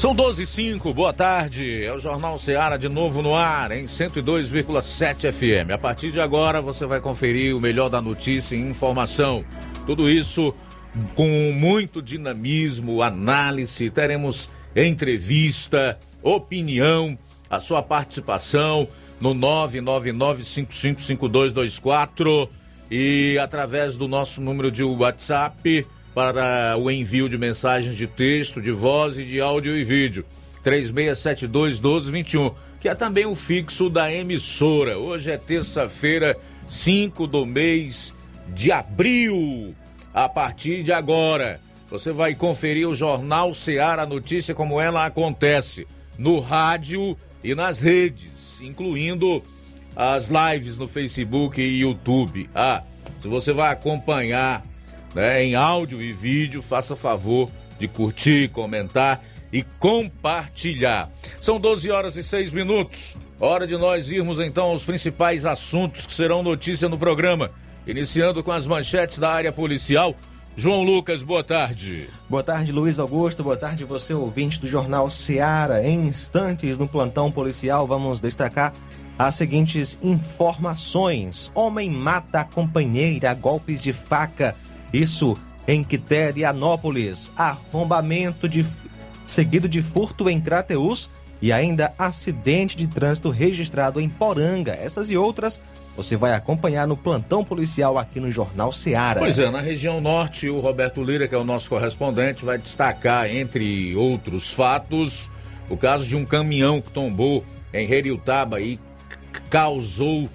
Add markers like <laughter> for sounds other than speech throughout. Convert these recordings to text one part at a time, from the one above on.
São 12 e 5, boa tarde. É o Jornal Seara de novo no ar, em 102,7 FM. A partir de agora você vai conferir o melhor da notícia e informação. Tudo isso com muito dinamismo, análise. Teremos entrevista, opinião, a sua participação no 999555224 e através do nosso número de WhatsApp para o envio de mensagens de texto, de voz e de áudio e vídeo. 3672-1221, que é também o fixo da emissora. Hoje é terça-feira, 5 do mês de abril. A partir de agora, você vai conferir o Jornal Seara Notícia como ela acontece no rádio e nas redes, incluindo as lives no Facebook e YouTube. Ah, se você vai acompanhar né, em áudio e vídeo, faça favor de curtir, comentar e compartilhar. São 12 horas e 6 minutos. Hora de nós irmos então aos principais assuntos que serão notícia no programa. Iniciando com as manchetes da área policial. João Lucas, boa tarde. Boa tarde, Luiz Augusto. Boa tarde, você ouvinte do Jornal Seara. Em instantes, no plantão policial, vamos destacar as seguintes informações: Homem mata a companheira a golpes de faca isso em Quiterianópolis. Arrombamento de, seguido de furto em Crateus e ainda acidente de trânsito registrado em Poranga. Essas e outras você vai acompanhar no plantão policial aqui no Jornal Seara. Pois é, na região norte, o Roberto Lira, que é o nosso correspondente, vai destacar, entre outros fatos, o caso de um caminhão que tombou em Heriutaba e causou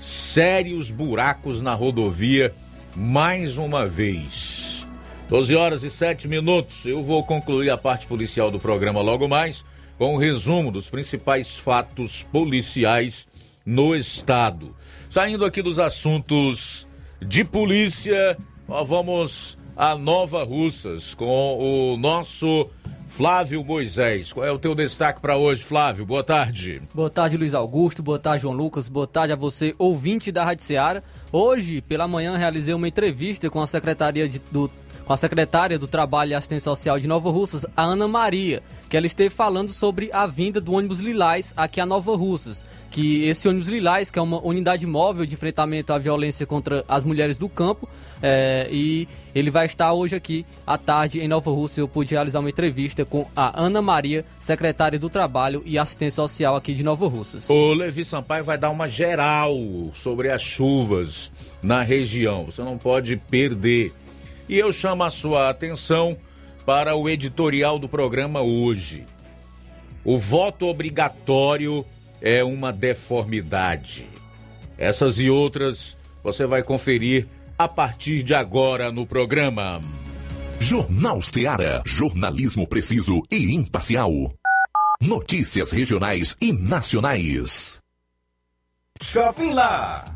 sérios buracos na rodovia mais uma vez. 12 horas e 7 minutos. Eu vou concluir a parte policial do programa logo mais com um resumo dos principais fatos policiais no estado. Saindo aqui dos assuntos de polícia, nós vamos a Nova Russas com o nosso Flávio Moisés. Qual é o teu destaque para hoje, Flávio? Boa tarde. Boa tarde, Luiz Augusto. Boa tarde, João Lucas. Boa tarde a você, ouvinte da Rádio Ceará. Hoje, pela manhã, realizei uma entrevista com a Secretaria de, do com a secretária do Trabalho e Assistência Social de Nova Russas, a Ana Maria, que ela esteve falando sobre a vinda do ônibus Lilás aqui a Nova Russas. Que esse ônibus Lilás, que é uma unidade móvel de enfrentamento à violência contra as mulheres do campo, é, e ele vai estar hoje aqui à tarde em Nova Russa. Eu pude realizar uma entrevista com a Ana Maria, secretária do Trabalho e Assistência Social aqui de Nova Russas. O Levi Sampaio vai dar uma geral sobre as chuvas na região. Você não pode perder e eu chamo a sua atenção para o editorial do programa hoje. O voto obrigatório é uma deformidade. Essas e outras você vai conferir a partir de agora no programa. Jornal Ceará, jornalismo preciso e imparcial. Notícias regionais e nacionais. Shopping Lá.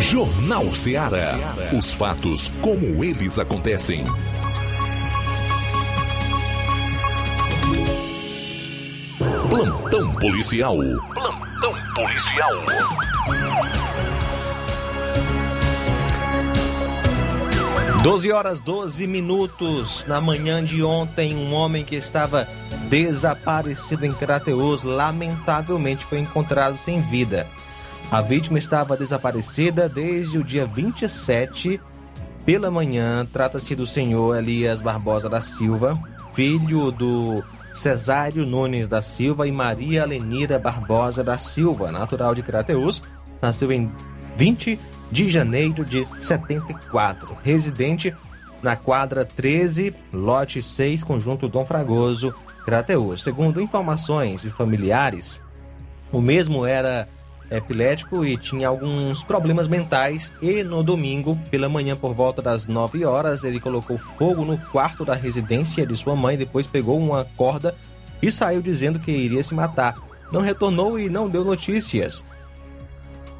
Jornal Ceará. Os fatos como eles acontecem. Plantão policial. Plantão policial. Doze horas 12 minutos na manhã de ontem, um homem que estava desaparecido em Crateus lamentavelmente foi encontrado sem vida. A vítima estava desaparecida desde o dia 27 pela manhã. Trata-se do senhor Elias Barbosa da Silva, filho do Cesário Nunes da Silva e Maria Lenira Barbosa da Silva, natural de Crateus. Nasceu em 20 de janeiro de 74, residente na quadra 13, lote 6, conjunto Dom Fragoso, Crateus. Segundo informações de familiares, o mesmo era epilético e tinha alguns problemas mentais e no domingo, pela manhã por volta das 9 horas, ele colocou fogo no quarto da residência de sua mãe, depois pegou uma corda e saiu dizendo que iria se matar. Não retornou e não deu notícias.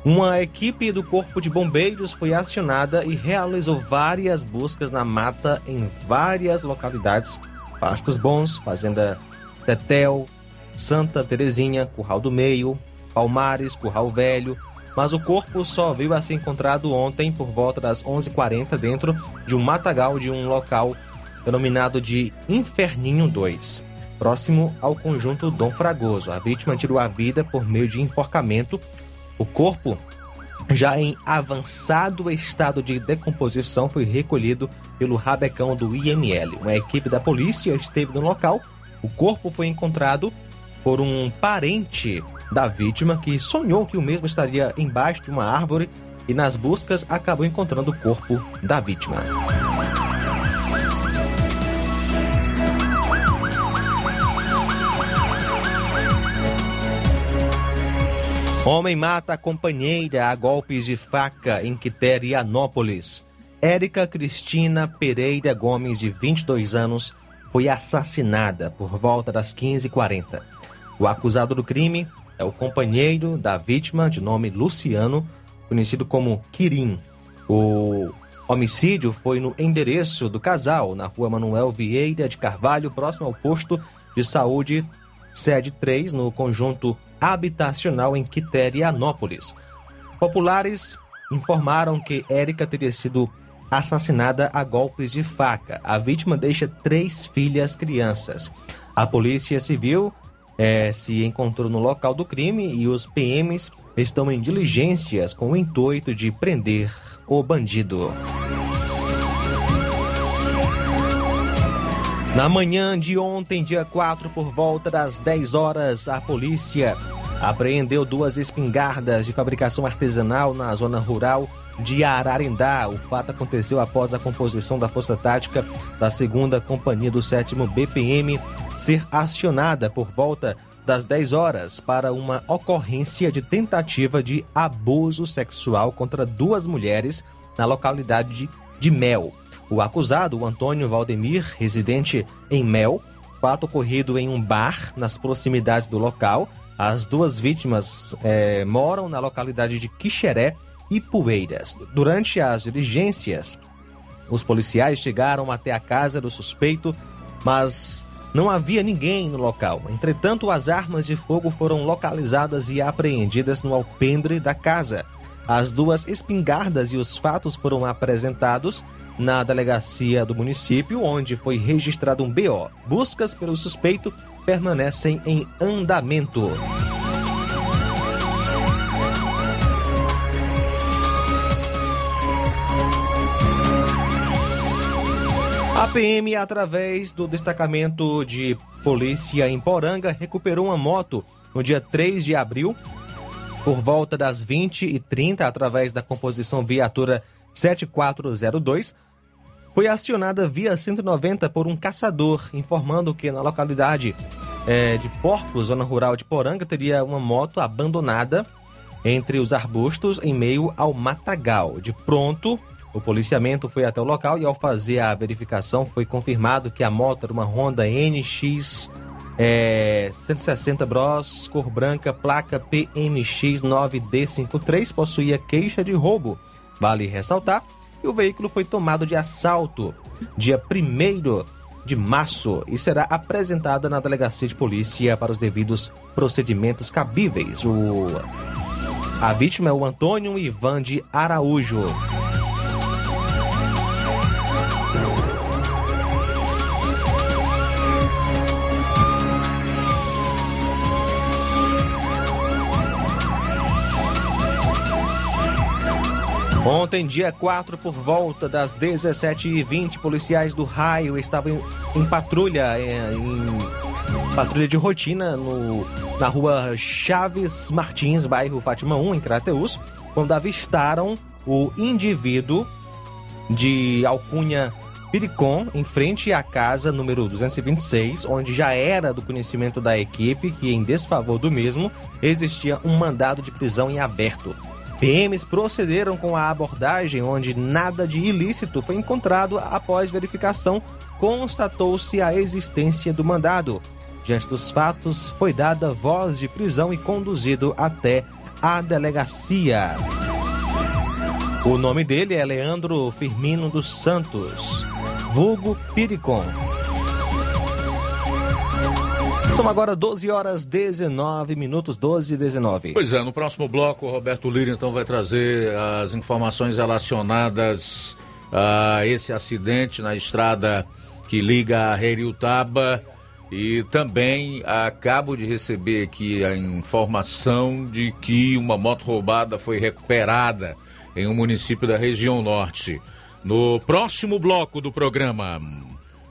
Uma equipe do Corpo de Bombeiros foi acionada e realizou várias buscas na mata em várias localidades: Pastos Bons, Fazenda Tetel, Santa Terezinha, Curral do Meio, Palmares, Curral Velho, mas o corpo só veio a ser encontrado ontem por volta das 11h40 dentro de um matagal de um local denominado de Inferninho 2, próximo ao conjunto Dom Fragoso. A vítima tirou a vida por meio de enforcamento O corpo, já em avançado estado de decomposição, foi recolhido pelo rabecão do IML. Uma equipe da polícia esteve no local. O corpo foi encontrado por um parente da vítima que sonhou que o mesmo estaria embaixo de uma árvore e nas buscas acabou encontrando o corpo da vítima. Homem mata a companheira a golpes de faca em Quiterianópolis. Érica Cristina Pereira Gomes, de 22 anos, foi assassinada por volta das 15h40. O acusado do crime é o companheiro da vítima, de nome Luciano, conhecido como Quirim. O homicídio foi no endereço do casal, na rua Manuel Vieira de Carvalho, próximo ao posto de saúde sede 3, no conjunto habitacional em Quiterianópolis. Populares informaram que Érica teria sido assassinada a golpes de faca. A vítima deixa três filhas crianças. A Polícia Civil eh, se encontrou no local do crime e os PMs estão em diligências com o intuito de prender o bandido. Na manhã de ontem, dia 4, por volta das 10 horas, a polícia apreendeu duas espingardas de fabricação artesanal na zona rural de Ararendá. O fato aconteceu após a composição da Força Tática da 2 Companhia do 7 BPM ser acionada por volta das 10 horas para uma ocorrência de tentativa de abuso sexual contra duas mulheres na localidade de, Mel. O acusado, o Antônio Valdemir, residente em Mel, fato ocorrido em um bar nas proximidades do local. As duas vítimas eh, moram na localidade de Quixeré e. Durante as diligências, os policiais chegaram até a casa do suspeito, mas não havia ninguém no local. Entretanto, as armas de fogo foram localizadas e apreendidas no alpendre da casa. As duas espingardas e os fatos foram apresentados na delegacia do município, onde foi registrado um BO. Buscas pelo suspeito permanecem em andamento. PM, através do destacamento de polícia em Poranga, recuperou uma moto no dia 3 de abril, por volta das 20h30, através da composição viatura 7402, foi acionada via 190 por um caçador, informando que na localidade é, de Porcos, zona rural de Poranga, teria uma moto abandonada entre os arbustos em meio ao matagal. De pronto, o policiamento foi até o local e ao fazer a verificação foi confirmado que a moto era uma Honda NX é, 160 Bros, cor branca, placa PMX 9D53, possuía queixa de roubo. Vale ressaltar que o veículo foi tomado de assalto dia 1 de março e será apresentada na delegacia de polícia para os devidos procedimentos cabíveis. O... A vítima é o Antônio Ivan de Araújo. Ontem, dia 4, por volta das 17h20, policiais do raio estavam em, em patrulha, em, em, patrulha de rotina no, na rua Chaves Martins, bairro Fátima 1, em Crateus, quando avistaram o indivíduo de alcunha Piricom, em frente à casa número 226, onde já era do conhecimento da equipe que, em desfavor do mesmo, existia um mandado de prisão em aberto. PMs procederam com a abordagem, onde nada de ilícito foi encontrado após verificação, constatou-se a existência do mandado. Diante dos fatos, foi dada voz de prisão e conduzido até a delegacia. O nome dele é Leandro Firmino dos Santos, vulgo Piricom. São agora 12 horas 19 minutos, 12 e 19. Pois é, no próximo bloco o Roberto Lira então vai trazer as informações relacionadas a esse acidente na estrada que liga a Heriutaba E também acabo de receber aqui a informação de que uma moto roubada foi recuperada em um município da região norte. No próximo bloco do programa.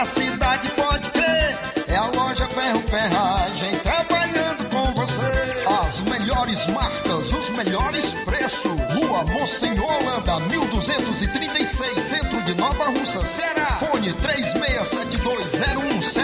da cidade, pode crer. É a loja Ferro Ferragem trabalhando com você. As melhores marcas, os melhores preços. Rua Monsenhor Holanda, 1236, centro de Nova Russa, Ceará. Fone 36720179.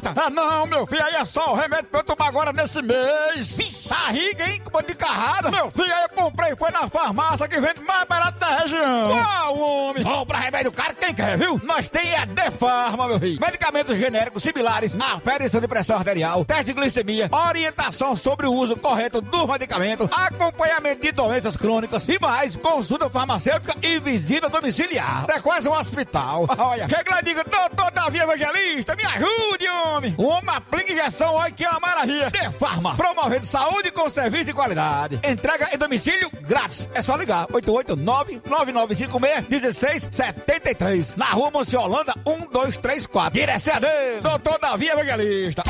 Tá. Ah, não, meu filho, aí é só o remédio pra eu tomar agora nesse mês. Barriga, hein, com de carrada. Meu filho, aí eu comprei, foi na farmácia que vende mais barato da região. Qual, homem? Compra remédio caro, quem quer, viu? Nós tem a Defarma, meu filho. Medicamentos genéricos similares, aferição de pressão arterial, teste de glicemia, orientação sobre o uso correto do medicamento, acompanhamento de doenças crônicas e mais, consulta farmacêutica e visita domiciliar. É quase um hospital. <laughs> Olha, chega lá e diga, doutor Davi Evangelista, me ajude, homem. Uma aplica injeção, olha que é uma maravilha. De Farma, promovendo saúde com serviço de qualidade. Entrega em domicílio grátis. É só ligar, 889-9956-1673. Na rua Monsiolanda, 1234. Direção doutor Davi Evangelista.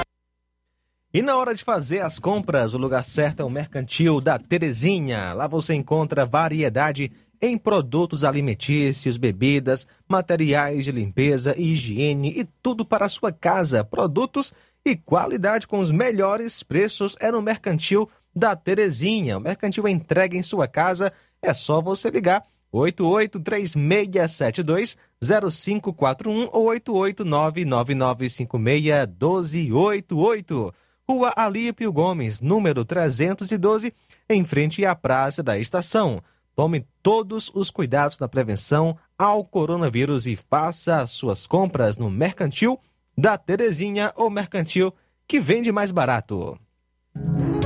E na hora de fazer as compras, o lugar certo é o Mercantil da Terezinha. Lá você encontra variedade em produtos alimentícios, bebidas, materiais de limpeza e higiene e tudo para a sua casa. Produtos e qualidade com os melhores preços é no Mercantil da Terezinha. O Mercantil entrega em sua casa, é só você ligar 8836720541 ou 88999561288. Rua Alípio Gomes, número 312, em frente à Praça da Estação. Tome todos os cuidados na prevenção ao coronavírus e faça as suas compras no Mercantil da Terezinha ou Mercantil que vende mais barato.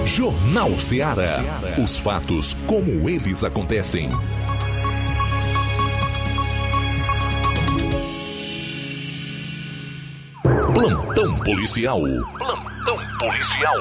Jornal Ceará. Os fatos como eles acontecem. Plantão policial. Plantão policial.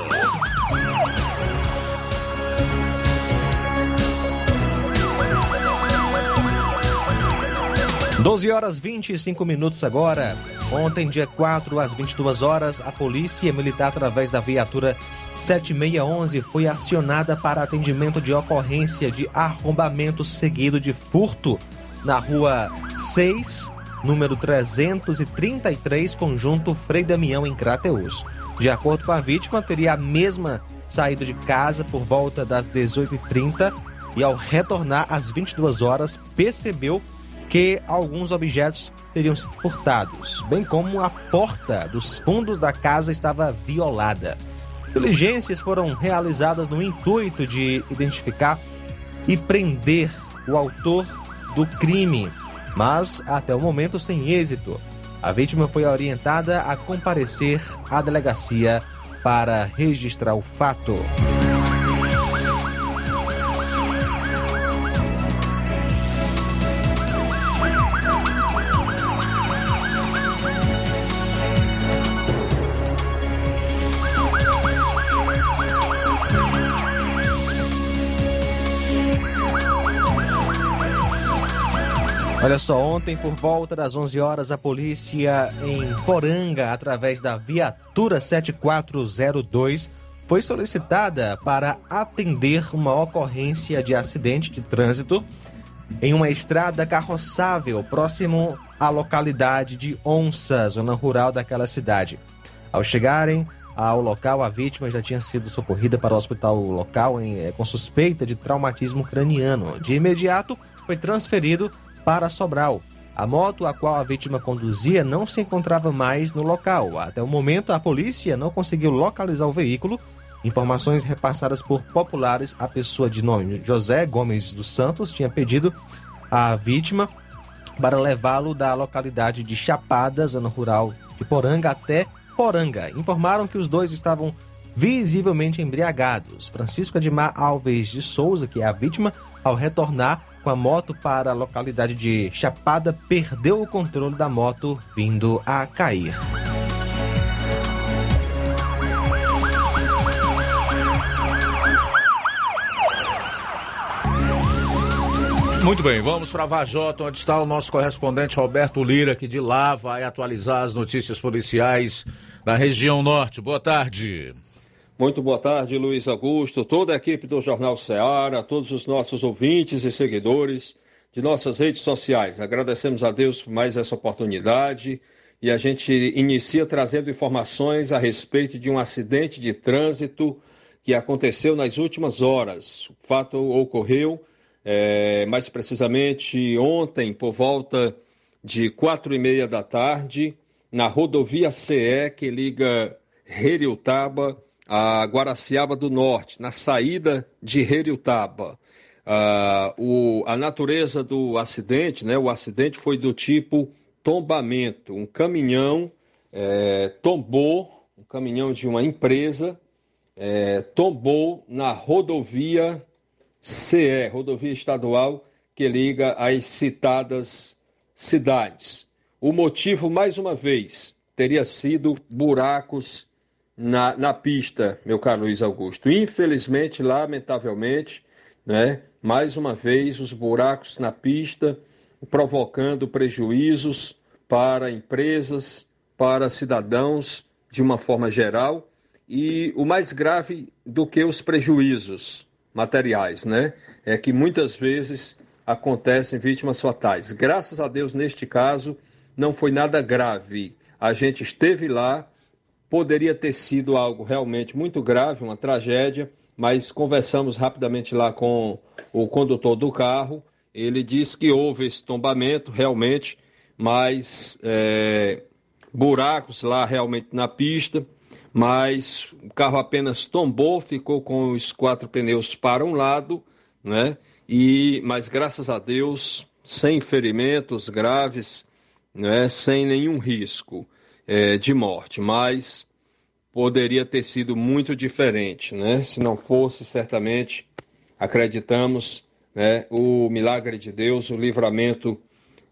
12 horas 25 minutos agora. Ontem, dia 4, às 22 horas, a Polícia Militar, através da viatura 7611, foi acionada para atendimento de ocorrência de arrombamento seguido de furto na rua 6, número 333, conjunto Frei Damião, em Crateus. De acordo com a vítima, teria a mesma saído de casa por volta das 18h30 e, ao retornar às 22 horas, percebeu que alguns objetos teriam sido furtados, bem como a porta dos fundos da casa estava violada. Diligências foram realizadas no intuito de identificar e prender o autor do crime, mas até o momento sem êxito. A vítima foi orientada a comparecer à delegacia para registrar o fato. Olha só, ontem por volta das 11 horas a polícia em Poranga, através da viatura 7402, foi solicitada para atender uma ocorrência de acidente de trânsito em uma estrada carroçável próximo à localidade de Onça, zona rural daquela cidade. Ao chegarem ao local, a vítima já tinha sido socorrida para o hospital local em, eh, com suspeita de traumatismo craniano. De imediato, foi transferido para Sobral. A moto a qual a vítima conduzia não se encontrava mais no local. Até o momento, a polícia não conseguiu localizar o veículo. Informações repassadas por populares, a pessoa de nome José Gomes dos Santos tinha pedido à vítima para levá-lo da localidade de Chapada, zona rural de Poranga, até Poranga. Informaram que os dois estavam visivelmente embriagados. Francisco Admar Alves de Souza, que é a vítima, ao retornar com a moto para a localidade de Chapada, perdeu o controle da moto, vindo a cair. Muito bem, vamos para Vajota, onde está o nosso correspondente Roberto Lira, que de lá vai atualizar as notícias policiais da região norte. Boa tarde. Muito boa tarde, Luiz Augusto, toda a equipe do Jornal Ceará, todos os nossos ouvintes e seguidores de nossas redes sociais. Agradecemos a Deus por mais essa oportunidade e a gente inicia trazendo informações a respeito de um acidente de trânsito que aconteceu nas últimas horas. O fato ocorreu é, mais precisamente ontem, por volta de quatro e meia da tarde, na rodovia CE que liga Heriutaba a Guaraciaba do Norte, na saída de Heriutaba. Ah, o, a natureza do acidente, né, o acidente foi do tipo tombamento. Um caminhão é, tombou, um caminhão de uma empresa, é, tombou na rodovia CE, rodovia estadual que liga as citadas cidades. O motivo, mais uma vez, teria sido buracos na, na pista, meu caro Luiz Augusto. Infelizmente, lamentavelmente, né, mais uma vez, os buracos na pista provocando prejuízos para empresas, para cidadãos de uma forma geral. E o mais grave do que os prejuízos, materiais, né? É que muitas vezes acontecem vítimas fatais. Graças a Deus, neste caso, não foi nada grave. A gente esteve lá, poderia ter sido algo realmente muito grave, uma tragédia, mas conversamos rapidamente lá com o condutor do carro. Ele disse que houve esse tombamento, realmente, mas é, buracos lá realmente na pista, mas o carro apenas tombou, ficou com os quatro pneus para um lado, né? E, mas graças a Deus, sem ferimentos graves, né? sem nenhum risco é, de morte, mas poderia ter sido muito diferente, né? Se não fosse, certamente, acreditamos, né, o milagre de Deus, o livramento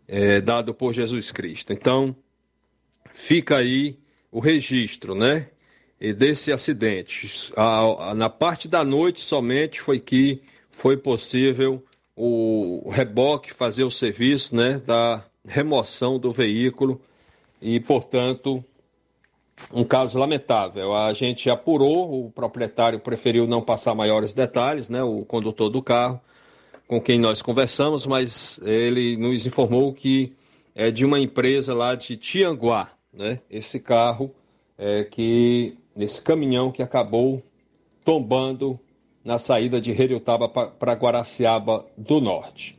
é, dado por Jesus Cristo. Então, fica aí o registro, né, desse acidente. A, a, na parte da noite somente foi que foi possível o reboque fazer o serviço, né, da remoção do veículo e, portanto, um caso lamentável. A gente apurou, o proprietário preferiu não passar maiores detalhes, né, o condutor do carro, com quem nós conversamos, mas ele nos informou que é de uma empresa lá de Tianguá, né, esse carro, é, que esse caminhão que acabou tombando na saída de Heriotaba para Guaraciaba do Norte.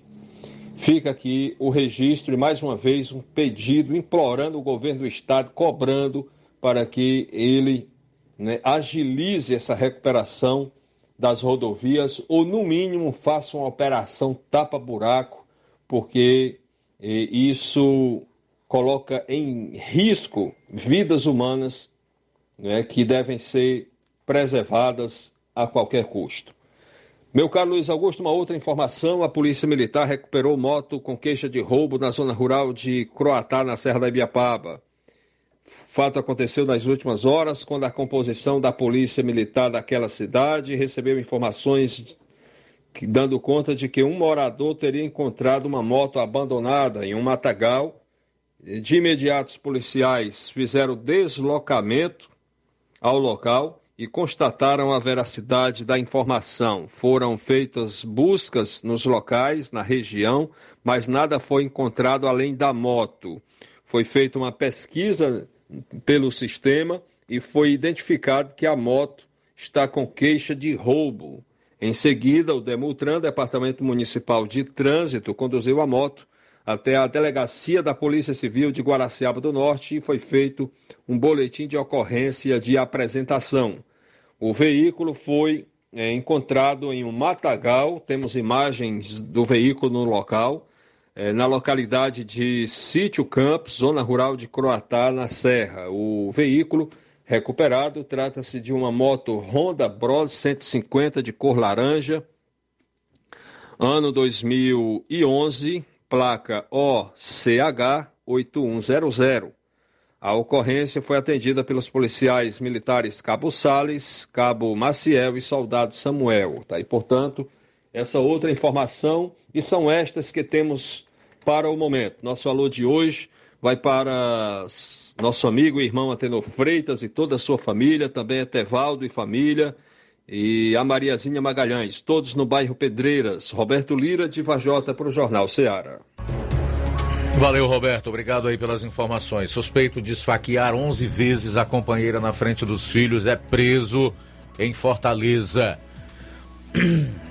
Fica aqui o registro e mais uma vez um pedido implorando o governo do estado, cobrando para que ele né, agilize essa recuperação das rodovias ou, no mínimo, faça uma operação tapa-buraco, porque eh, isso coloca em risco vidas humanas né, que devem ser preservadas a qualquer custo. Meu caro Luiz Augusto, uma outra informação: a Polícia Militar recuperou moto com queixa de roubo na zona rural de Croatá, na Serra da Ibiapaba. Fato aconteceu nas últimas horas, quando a composição da Polícia Militar daquela cidade recebeu informações dando conta de que um morador teria encontrado uma moto abandonada em um matagal. De imediato, os policiais fizeram deslocamento ao local e constataram a veracidade da informação. Foram feitas buscas nos locais, na região, mas nada foi encontrado além da moto. Foi feita uma pesquisa pelo sistema e foi identificado que a moto está com queixa de roubo. Em seguida, o Demutran, Departamento Municipal de Trânsito, conduziu a moto até a delegacia da Polícia Civil de Guaraciaba do Norte e foi feito um boletim de ocorrência de apresentação. O veículo foi é, encontrado em um matagal, temos imagens do veículo no local é, na localidade de Sítio Campos, zona rural de Croatá, na Serra. O veículo recuperado trata-se de uma moto Honda Bros 150 de cor laranja, ano 2011, placa OCH 8100. A ocorrência foi atendida pelos policiais militares Cabo Sales, Cabo Maciel e Soldado Samuel. Tá? E, portanto, essa outra informação, e são estas que temos para o momento. Nosso alô de hoje vai para nosso amigo e irmão Atenor Freitas e toda a sua família, também a Tevaldo e família, e a Mariazinha Magalhães, todos no bairro Pedreiras. Roberto Lira, de Vajota, para o Jornal Ceará. Valeu, Roberto. Obrigado aí pelas informações. Suspeito de esfaquear 11 vezes a companheira na frente dos filhos é preso em Fortaleza. <clears throat>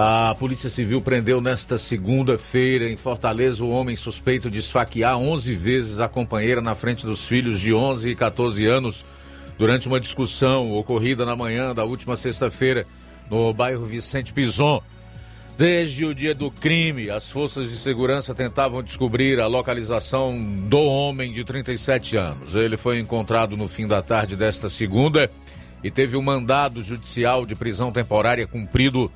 A Polícia Civil prendeu nesta segunda-feira em Fortaleza o homem suspeito de esfaquear 11 vezes a companheira na frente dos filhos de 11 e 14 anos durante uma discussão ocorrida na manhã da última sexta-feira no bairro Vicente Pison. Desde o dia do crime, as forças de segurança tentavam descobrir a localização do homem de 37 anos. Ele foi encontrado no fim da tarde desta segunda e teve o um mandado judicial de prisão temporária cumprido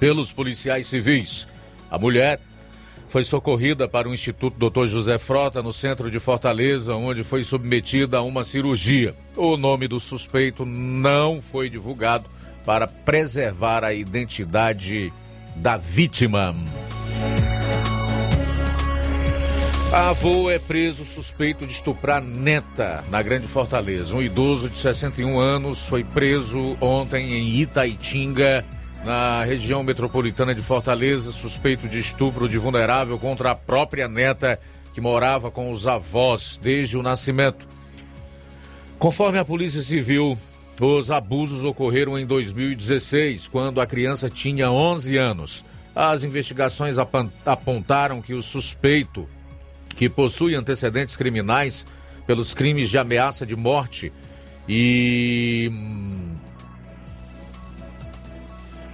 pelos policiais civis. A mulher foi socorrida para o Instituto Dr. José Frota, no centro de Fortaleza, onde foi submetida a uma cirurgia. O nome do suspeito não foi divulgado para preservar a identidade da vítima. Avô é preso suspeito de estuprar neta na Grande Fortaleza. Um idoso de 61 anos foi preso ontem em Itaitinga na região metropolitana de Fortaleza, suspeito de estupro de vulnerável contra a própria neta que morava com os avós desde o nascimento. Conforme a Polícia Civil, os abusos ocorreram em 2016, quando a criança tinha 11 anos. As investigações apontaram que o suspeito, que possui antecedentes criminais pelos crimes de ameaça de morte e hum,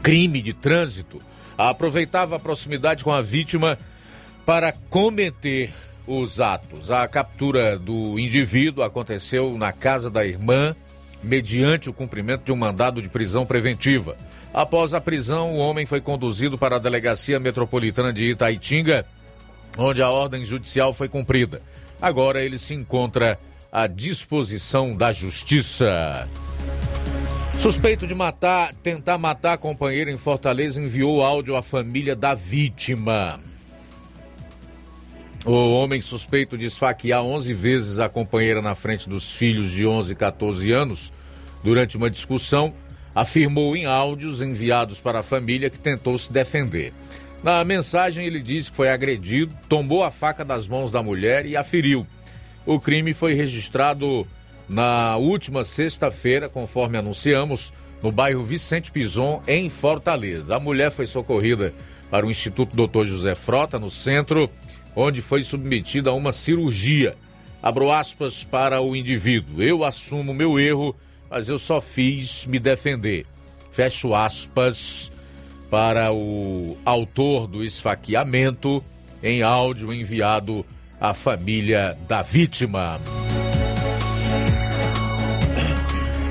crime de trânsito, aproveitava a proximidade com a vítima para cometer os atos. A captura do indivíduo aconteceu na casa da irmã, mediante o cumprimento de um mandado de prisão preventiva. Após a prisão, o homem foi conduzido para a Delegacia Metropolitana de Itaitinga, onde a ordem judicial foi cumprida. Agora ele se encontra à disposição da justiça. Suspeito de matar, tentar matar a companheira em Fortaleza enviou áudio à família da vítima. O homem suspeito de esfaquear 11 vezes a companheira na frente dos filhos de 11 e 14 anos, durante uma discussão, afirmou em áudios enviados para a família que tentou se defender. Na mensagem, ele disse que foi agredido, tomou a faca das mãos da mulher e a feriu. O crime foi registrado na última sexta-feira, conforme anunciamos, no bairro Vicente Pison, em Fortaleza. A mulher foi socorrida para o Instituto Dr. José Frota, no centro onde foi submetida a uma cirurgia. Abro aspas para o indivíduo. Eu assumo meu erro, mas eu só fiz me defender. Fecho aspas para o autor do esfaqueamento em áudio enviado à família da vítima.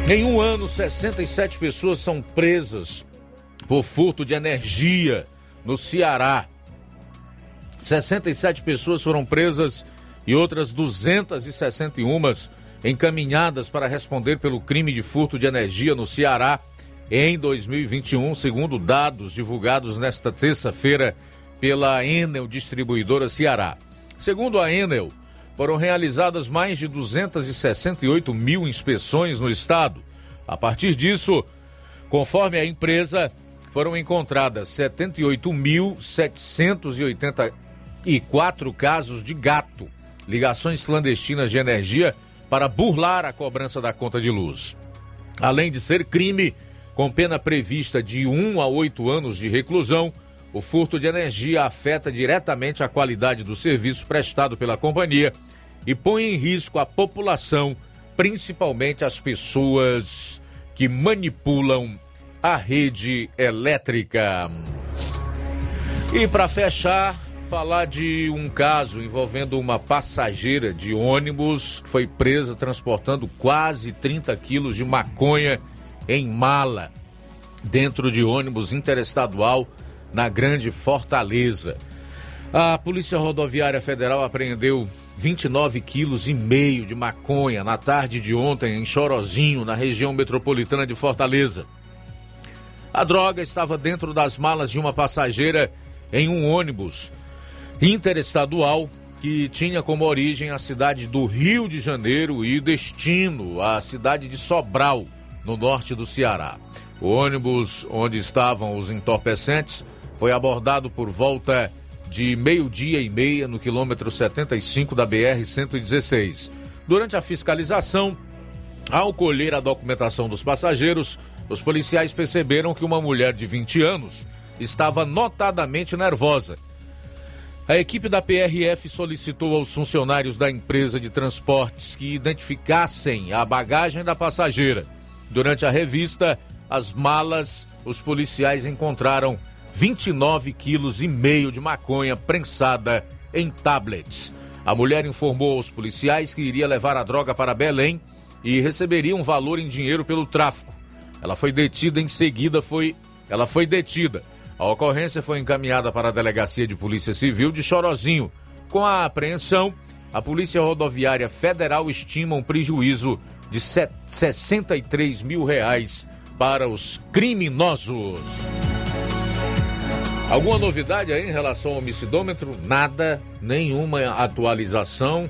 Em um ano, 67 pessoas são presas por furto de energia no Ceará. 67 pessoas foram presas e outras 261 encaminhadas para responder pelo crime de furto de energia no Ceará em 2021, segundo dados divulgados nesta terça-feira pela Enel Distribuidora Ceará. Segundo a Enel, foram realizadas mais de 268 mil inspeções no estado. A partir disso, conforme a empresa, foram encontradas 78.780 e quatro casos de gato, ligações clandestinas de energia para burlar a cobrança da conta de luz. Além de ser crime, com pena prevista de um a oito anos de reclusão, o furto de energia afeta diretamente a qualidade do serviço prestado pela companhia e põe em risco a população, principalmente as pessoas que manipulam a rede elétrica. E para fechar, falar de um caso envolvendo uma passageira de ônibus que foi presa transportando quase 30 quilos de maconha em mala dentro de ônibus interestadual na Grande Fortaleza. A Polícia Rodoviária Federal apreendeu 29 quilos e meio de maconha na tarde de ontem em Chorozinho, na região metropolitana de Fortaleza. A droga estava dentro das malas de uma passageira em um ônibus interestadual que tinha como origem a cidade do Rio de Janeiro e destino a cidade de Sobral, no norte do Ceará. O ônibus onde estavam os entorpecentes foi abordado por volta de meio-dia e meia no quilômetro 75 da BR-116. Durante a fiscalização, ao colher a documentação dos passageiros, os policiais perceberam que uma mulher de 20 anos estava notadamente nervosa a equipe da PRF solicitou aos funcionários da empresa de transportes que identificassem a bagagem da passageira. Durante a revista, as malas, os policiais encontraram 29 quilos e meio de maconha prensada em tablets. A mulher informou aos policiais que iria levar a droga para Belém e receberia um valor em dinheiro pelo tráfico. Ela foi detida em seguida, foi ela foi detida. A ocorrência foi encaminhada para a Delegacia de Polícia Civil de Chorozinho. Com a apreensão, a Polícia Rodoviária Federal estima um prejuízo de 63 mil reais para os criminosos. Alguma novidade aí em relação ao homicidômetro? Nada, nenhuma atualização.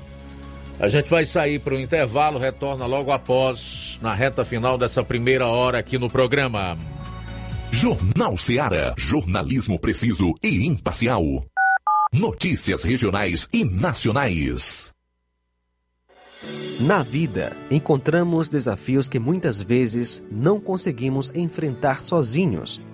A gente vai sair para o intervalo, retorna logo após, na reta final dessa primeira hora aqui no programa. Jornal Seara. Jornalismo preciso e imparcial. Notícias regionais e nacionais. Na vida, encontramos desafios que muitas vezes não conseguimos enfrentar sozinhos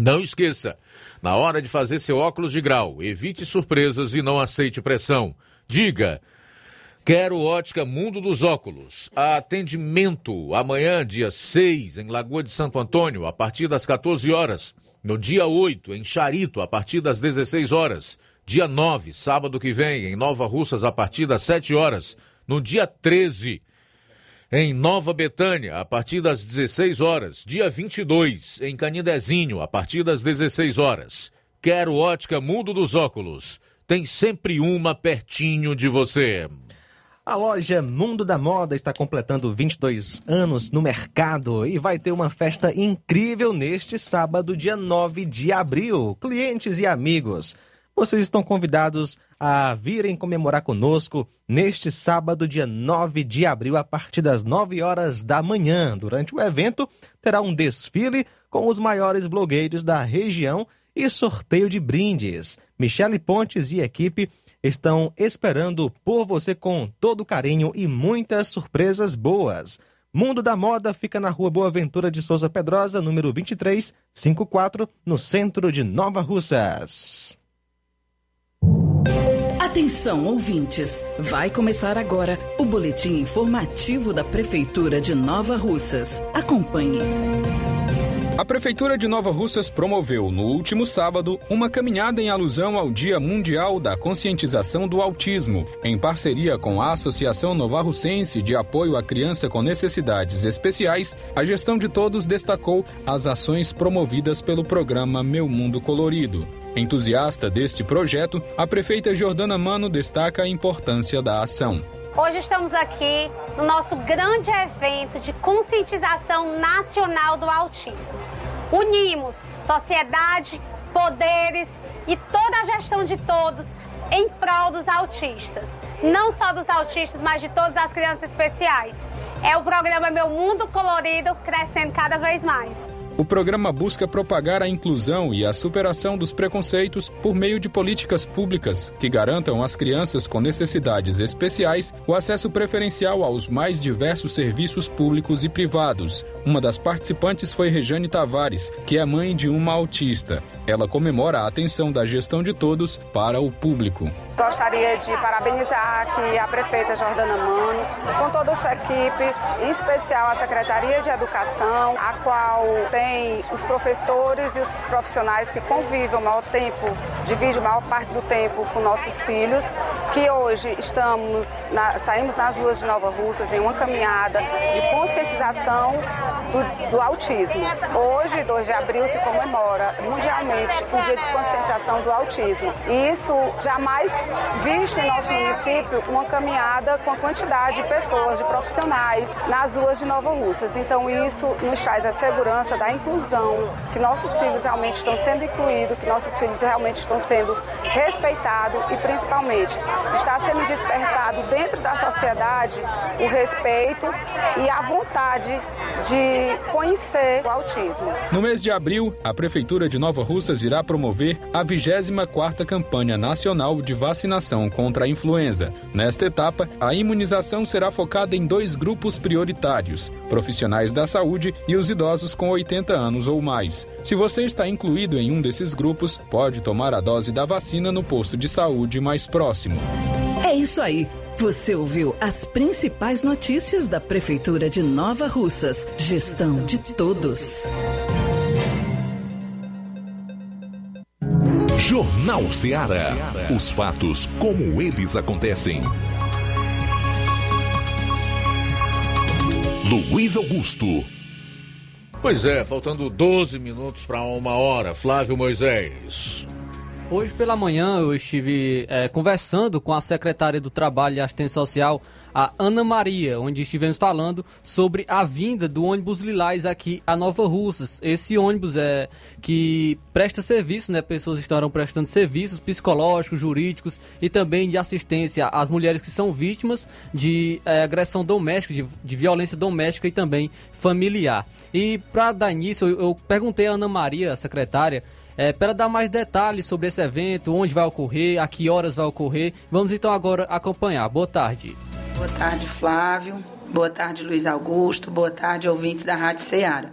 Não esqueça, na hora de fazer seu óculos de grau, evite surpresas e não aceite pressão. Diga: Quero ótica Mundo dos Óculos. Atendimento amanhã, dia 6, em Lagoa de Santo Antônio, a partir das 14 horas. No dia 8, em Charito, a partir das 16 horas. Dia 9, sábado que vem, em Nova Russas, a partir das 7 horas. No dia 13, em Nova Betânia, a partir das 16 horas. Dia 22, em Canindezinho, a partir das 16 horas. Quero ótica Mundo dos Óculos. Tem sempre uma pertinho de você. A loja Mundo da Moda está completando 22 anos no mercado e vai ter uma festa incrível neste sábado, dia 9 de abril. Clientes e amigos, vocês estão convidados a virem comemorar conosco neste sábado, dia 9 de abril, a partir das 9 horas da manhã. Durante o evento, terá um desfile com os maiores blogueiros da região e sorteio de brindes. Michele Pontes e equipe estão esperando por você com todo carinho e muitas surpresas boas. Mundo da Moda fica na rua Boa Ventura de Souza Pedrosa, número 2354, no centro de Nova Russas. Atenção, ouvintes! Vai começar agora o boletim informativo da Prefeitura de Nova Russas. Acompanhe. A Prefeitura de Nova Russas promoveu, no último sábado, uma caminhada em alusão ao Dia Mundial da Conscientização do Autismo, em parceria com a Associação Nova Russense de Apoio à Criança com Necessidades Especiais. A gestão de todos destacou as ações promovidas pelo programa Meu Mundo Colorido. Entusiasta deste projeto, a prefeita Jordana Mano destaca a importância da ação. Hoje estamos aqui no nosso grande evento de conscientização nacional do autismo. Unimos sociedade, poderes e toda a gestão de todos em prol dos autistas. Não só dos autistas, mas de todas as crianças especiais. É o programa Meu Mundo Colorido crescendo cada vez mais. O programa busca propagar a inclusão e a superação dos preconceitos por meio de políticas públicas que garantam às crianças com necessidades especiais o acesso preferencial aos mais diversos serviços públicos e privados. Uma das participantes foi Rejane Tavares, que é mãe de uma autista. Ela comemora a atenção da gestão de todos para o público. Gostaria de parabenizar aqui a prefeita Jordana Mano, com toda a sua equipe, em especial a Secretaria de Educação, a qual tem os professores e os profissionais que convivem o maior tempo, dividem a maior parte do tempo com nossos filhos, que hoje estamos, na, saímos nas ruas de Nova Russas em uma caminhada de conscientização do, do autismo. Hoje, 2 de abril, se comemora mundialmente o Dia de Conscientização do Autismo. E isso jamais visto em nosso município uma caminhada com a quantidade de pessoas, de profissionais nas ruas de Nova Russas. Então isso nos traz a segurança da inclusão, que nossos filhos realmente estão sendo incluídos, que nossos filhos realmente estão sendo respeitados e principalmente está sendo despertado dentro da sociedade o respeito e a vontade de conhecer o autismo. No mês de abril, a Prefeitura de Nova Russas irá promover a 24ª Campanha Nacional de Vacinação contra a Influenza. Nesta etapa, a imunização será focada em dois grupos prioritários, profissionais da saúde e os idosos com 80 anos ou mais. Se você está incluído em um desses grupos, pode tomar a dose da vacina no posto de saúde mais próximo. É isso aí. Você ouviu as principais notícias da Prefeitura de Nova Russas. Gestão de todos. Jornal Ceará. Os fatos como eles acontecem. Luiz Augusto. Pois é, faltando 12 minutos para uma hora. Flávio Moisés. Hoje pela manhã eu estive é, conversando com a secretária do Trabalho e Assistência Social, a Ana Maria, onde estivemos falando sobre a vinda do ônibus Lilás aqui a Nova Russas. Esse ônibus é que presta serviço, né? Pessoas estarão prestando serviços psicológicos, jurídicos e também de assistência às mulheres que são vítimas de é, agressão doméstica, de, de, violência doméstica e também familiar. E para dar início, eu, eu perguntei a Ana Maria, a secretária, é, para dar mais detalhes sobre esse evento, onde vai ocorrer, a que horas vai ocorrer. Vamos então agora acompanhar. Boa tarde. Boa tarde, Flávio. Boa tarde, Luiz Augusto. Boa tarde, ouvintes da Rádio Ceará.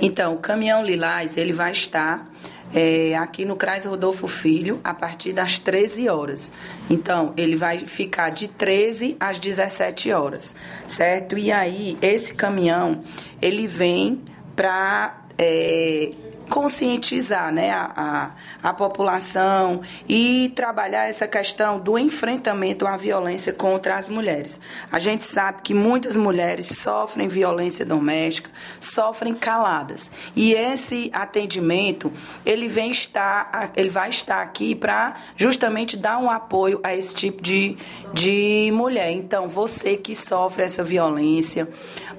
Então, o caminhão Lilás, ele vai estar é, aqui no CRAS Rodolfo Filho a partir das 13 horas. Então, ele vai ficar de 13 às 17 horas, certo? E aí, esse caminhão, ele vem para... É, conscientizar né, a, a, a população e trabalhar essa questão do enfrentamento à violência contra as mulheres. A gente sabe que muitas mulheres sofrem violência doméstica, sofrem caladas. E esse atendimento, ele vem estar, ele vai estar aqui para justamente dar um apoio a esse tipo de, de mulher. Então, você que sofre essa violência,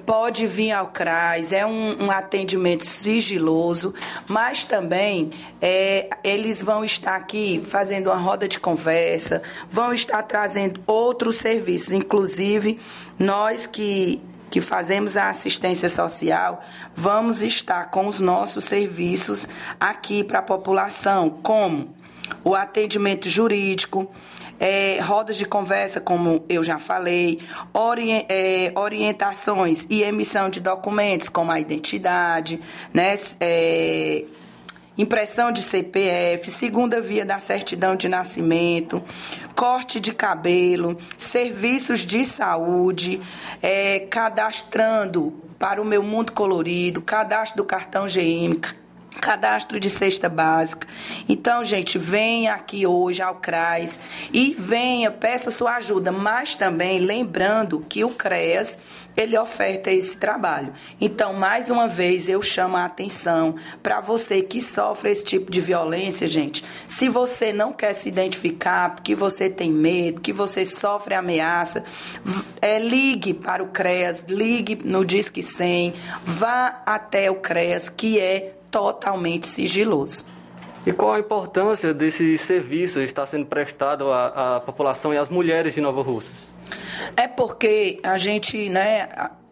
pode vir ao CRAS, é um, um atendimento sigiloso, mas também é, eles vão estar aqui fazendo uma roda de conversa, vão estar trazendo outros serviços, inclusive nós que que fazemos a assistência social, vamos estar com os nossos serviços aqui para a população, como? O atendimento jurídico, é, rodas de conversa, como eu já falei, é, orientações e emissão de documentos, como a identidade, né, é, impressão de CPF, segunda via da certidão de nascimento, corte de cabelo, serviços de saúde, é, cadastrando para o meu mundo colorido, cadastro do cartão GM, cadastro de cesta básica. Então, gente, venha aqui hoje ao CRAS e venha, peça sua ajuda, mas também lembrando que o CREAS ele oferta esse trabalho. Então, mais uma vez, eu chamo a atenção para você que sofre esse tipo de violência, gente. Se você não quer se identificar, porque você tem medo, que você sofre ameaça, é, ligue para o CREAS, ligue no Disque 100, vá até o CREAS, que é totalmente sigiloso. E qual a importância desse serviço estar sendo prestado à, à população e às mulheres de Nova Russas? É porque a gente, né,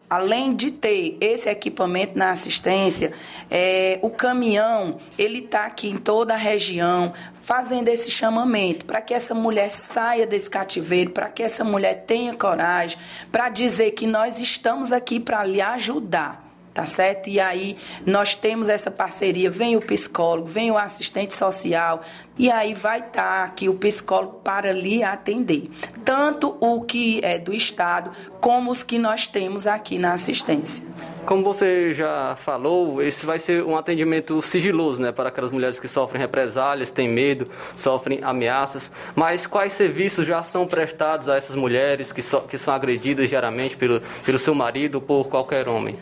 além de ter esse equipamento na assistência, é, o caminhão ele está aqui em toda a região fazendo esse chamamento para que essa mulher saia desse cativeiro, para que essa mulher tenha coragem, para dizer que nós estamos aqui para lhe ajudar tá certo? E aí nós temos essa parceria, vem o psicólogo, vem o assistente social, e aí vai estar tá aqui o psicólogo para lhe atender. Tanto o que é do Estado, como os que nós temos aqui na assistência. Como você já falou, esse vai ser um atendimento sigiloso, né, para aquelas mulheres que sofrem represálias, têm medo, sofrem ameaças. Mas quais serviços já são prestados a essas mulheres que, so, que são agredidas diariamente pelo, pelo seu marido ou por qualquer homem?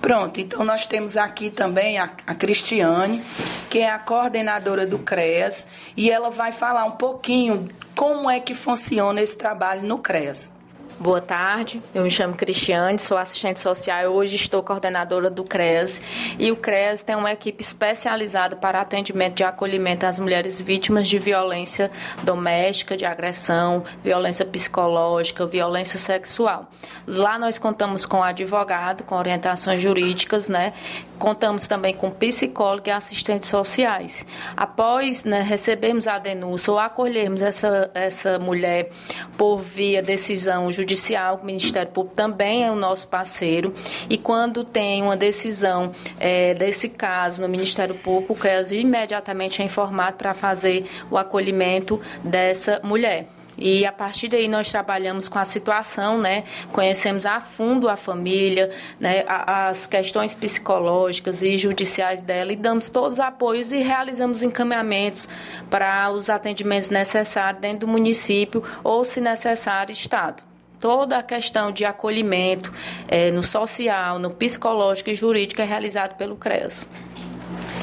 Pronto, então nós temos aqui também a, a Cristiane, que é a coordenadora do CREAS, e ela vai falar um pouquinho como é que funciona esse trabalho no CREAS. Boa tarde, eu me chamo Cristiane, sou assistente social e hoje estou coordenadora do CREAS. E o CREAS tem uma equipe especializada para atendimento de acolhimento às mulheres vítimas de violência doméstica, de agressão, violência psicológica, violência sexual. Lá nós contamos com advogado, com orientações jurídicas, né? Contamos também com psicólogo e assistentes sociais. Após né, recebermos a denúncia ou acolhermos essa, essa mulher por via decisão judicial, judicial, o Ministério Público também é o nosso parceiro. E quando tem uma decisão é, desse caso no Ministério Público, o CREAS imediatamente é informado para fazer o acolhimento dessa mulher. E a partir daí nós trabalhamos com a situação, né? Conhecemos a fundo a família, né? as questões psicológicas e judiciais dela e damos todos os apoios e realizamos encaminhamentos para os atendimentos necessários dentro do município ou, se necessário, estado toda a questão de acolhimento é, no social, no psicológico e jurídico é realizado pelo CREAS.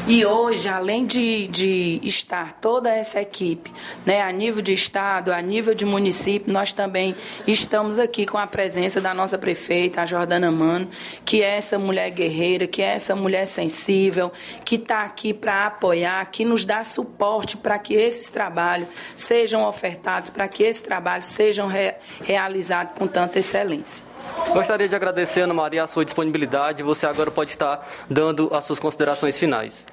E hoje, além de, de estar toda essa equipe, né, a nível de Estado, a nível de município, nós também estamos aqui com a presença da nossa prefeita, a Jordana Mano, que é essa mulher guerreira, que é essa mulher sensível, que está aqui para apoiar, que nos dá suporte para que esses trabalhos sejam ofertados, para que esses trabalhos sejam re, realizados com tanta excelência. Gostaria de agradecer, Ana Maria, a sua disponibilidade. Você agora pode estar dando as suas considerações finais.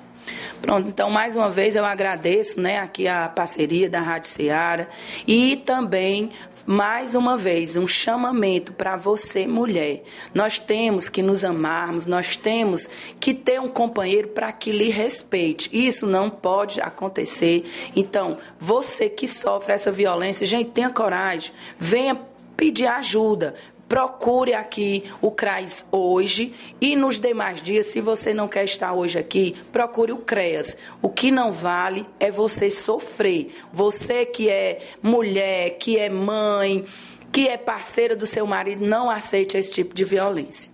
Pronto, então mais uma vez eu agradeço né, aqui a parceria da Rádio Ceará e também mais uma vez, um chamamento para você, mulher. Nós temos que nos amarmos, nós temos que ter um companheiro para que lhe respeite. Isso não pode acontecer. Então, você que sofre essa violência, gente, tenha coragem, venha pedir ajuda, procure aqui o CRAS hoje e nos demais dias, se você não quer estar hoje aqui, procure o CREAS. O que não vale é você sofrer. Você que é mulher, que é mãe, que é parceira do seu marido, não aceite esse tipo de violência.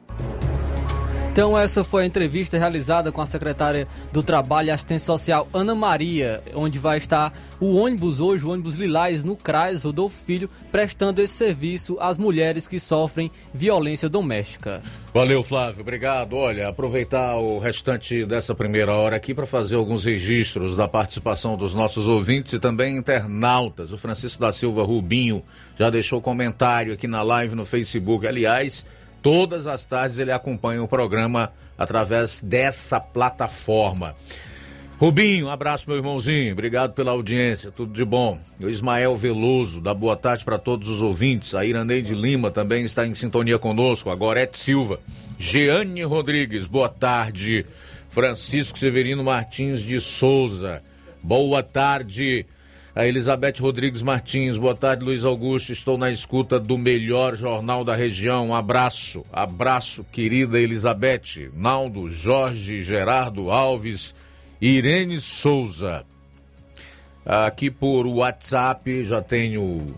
Então essa foi a entrevista realizada com a secretária do Trabalho e Assistência Social, Ana Maria, onde vai estar o ônibus hoje, o ônibus Lilás, no CRAS Rodolfo Filho, prestando esse serviço às mulheres que sofrem violência doméstica. Valeu, Flávio. Obrigado. Olha, aproveitar o restante dessa primeira hora aqui para fazer alguns registros da participação dos nossos ouvintes e também internautas. O Francisco da Silva Rubinho já deixou comentário aqui na live no Facebook. Aliás, Todas as tardes ele acompanha o programa através dessa plataforma. Rubinho, um abraço, meu irmãozinho. Obrigado pela audiência. Tudo de bom. O Ismael Veloso, da boa tarde para todos os ouvintes. A Iraneide Lima também está em sintonia conosco. A Gorete Silva. Jeane Rodrigues, boa tarde. Francisco Severino Martins de Souza. Boa tarde. A Elizabeth Rodrigues Martins, boa tarde, Luiz Augusto. Estou na escuta do melhor jornal da região. Um abraço, abraço, querida Elizabeth, Naldo, Jorge, Gerardo Alves, Irene Souza. Aqui por WhatsApp já tenho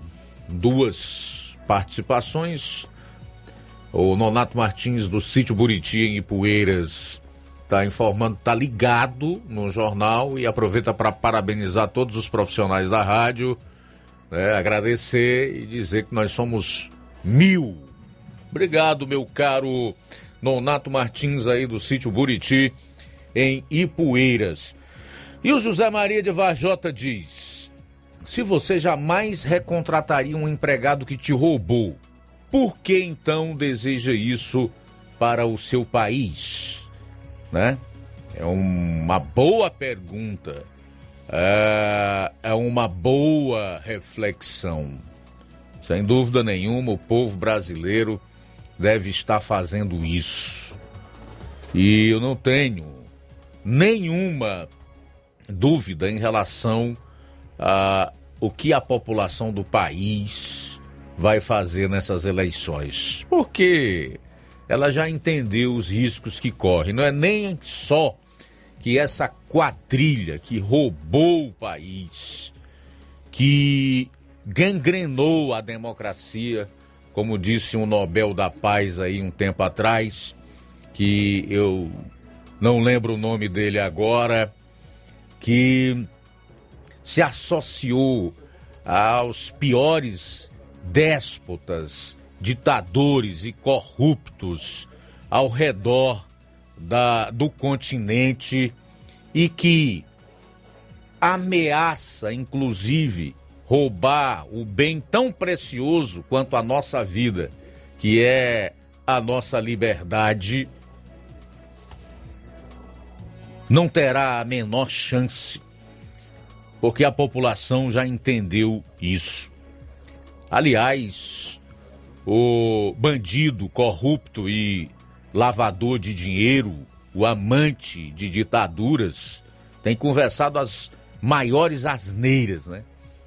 duas participações. O Nonato Martins do sítio Buriti em Ipueiras está informando, está ligado no jornal e aproveita para parabenizar todos os profissionais da rádio, né, agradecer e dizer que nós somos mil. Obrigado, meu caro Nonato Martins aí do sítio Buriti, em Ipueiras. E o José Maria de Varjota diz: se você jamais recontrataria um empregado que te roubou, por que então deseja isso para o seu país? Né? É uma boa pergunta. É, é uma boa reflexão. Sem dúvida nenhuma, o povo brasileiro deve estar fazendo isso. E eu não tenho nenhuma dúvida em relação a o que a população do país vai fazer nessas eleições. Porque ela já entendeu os riscos que corre. Não é nem só que essa quadrilha que roubou o país, que gangrenou a democracia, como disse um Nobel da Paz aí um tempo atrás, que eu não lembro o nome dele agora, que se associou aos piores déspotas ditadores e corruptos ao redor da, do continente e que ameaça, inclusive, roubar o bem tão precioso quanto a nossa vida, que é a nossa liberdade, não terá a menor chance, porque a população já entendeu isso. Aliás, o bandido corrupto e lavador de dinheiro, o amante de ditaduras, tem conversado as maiores asneiras, né?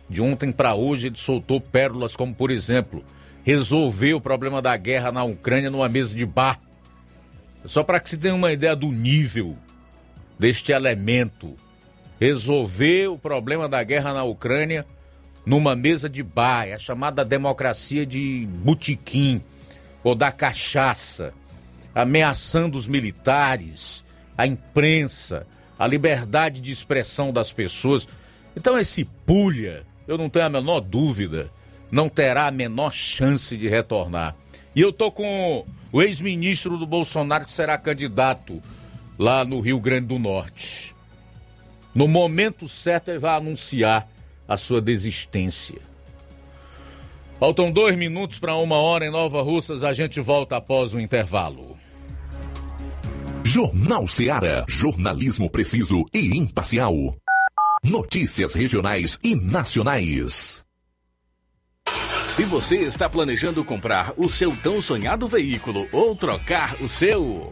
De ontem para hoje ele soltou pérolas como, por exemplo, resolver o problema da guerra na Ucrânia numa mesa de bar. Só para que se tenha uma ideia do nível deste elemento. Resolver o problema da guerra na Ucrânia numa mesa de bar, é a chamada democracia de botequim ou da cachaça, ameaçando os militares, a imprensa, a liberdade de expressão das pessoas. Então esse pulha, eu não tenho a menor dúvida, não terá a menor chance de retornar. E eu tô com o ex-ministro do Bolsonaro que será candidato lá no Rio Grande do Norte. No momento certo ele vai anunciar a sua desistência. Faltam dois minutos para uma hora em Nova Russas, a gente volta após o intervalo. Jornal Seara. Jornalismo preciso e imparcial. Notícias regionais e nacionais. Se você está planejando comprar o seu tão sonhado veículo ou trocar o seu.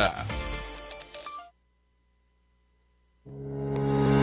America.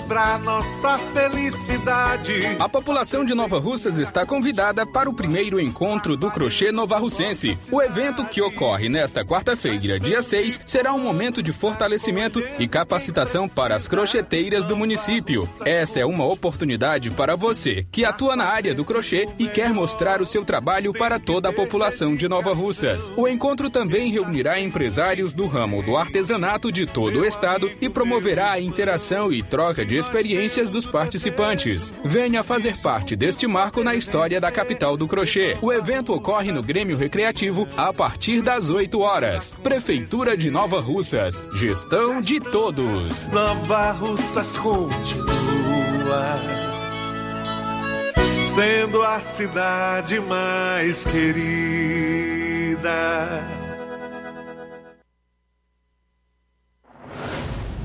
para nossa felicidade. A população de Nova Russas está convidada para o primeiro encontro do crochê Nova Russense. O evento que ocorre nesta quarta-feira, dia 6, será um momento de fortalecimento e capacitação para as crocheteiras do município. Essa é uma oportunidade para você que atua na área do crochê e quer mostrar o seu trabalho para toda a população de Nova Russas. O encontro também reunirá empresários do ramo do artesanato de todo o estado e promoverá a interação e troca de experiências dos participantes. Venha fazer parte deste marco na história da capital do crochê. O evento ocorre no Grêmio Recreativo a partir das 8 horas. Prefeitura de Nova Russas. Gestão de todos. Nova Russas continua sendo a cidade mais querida.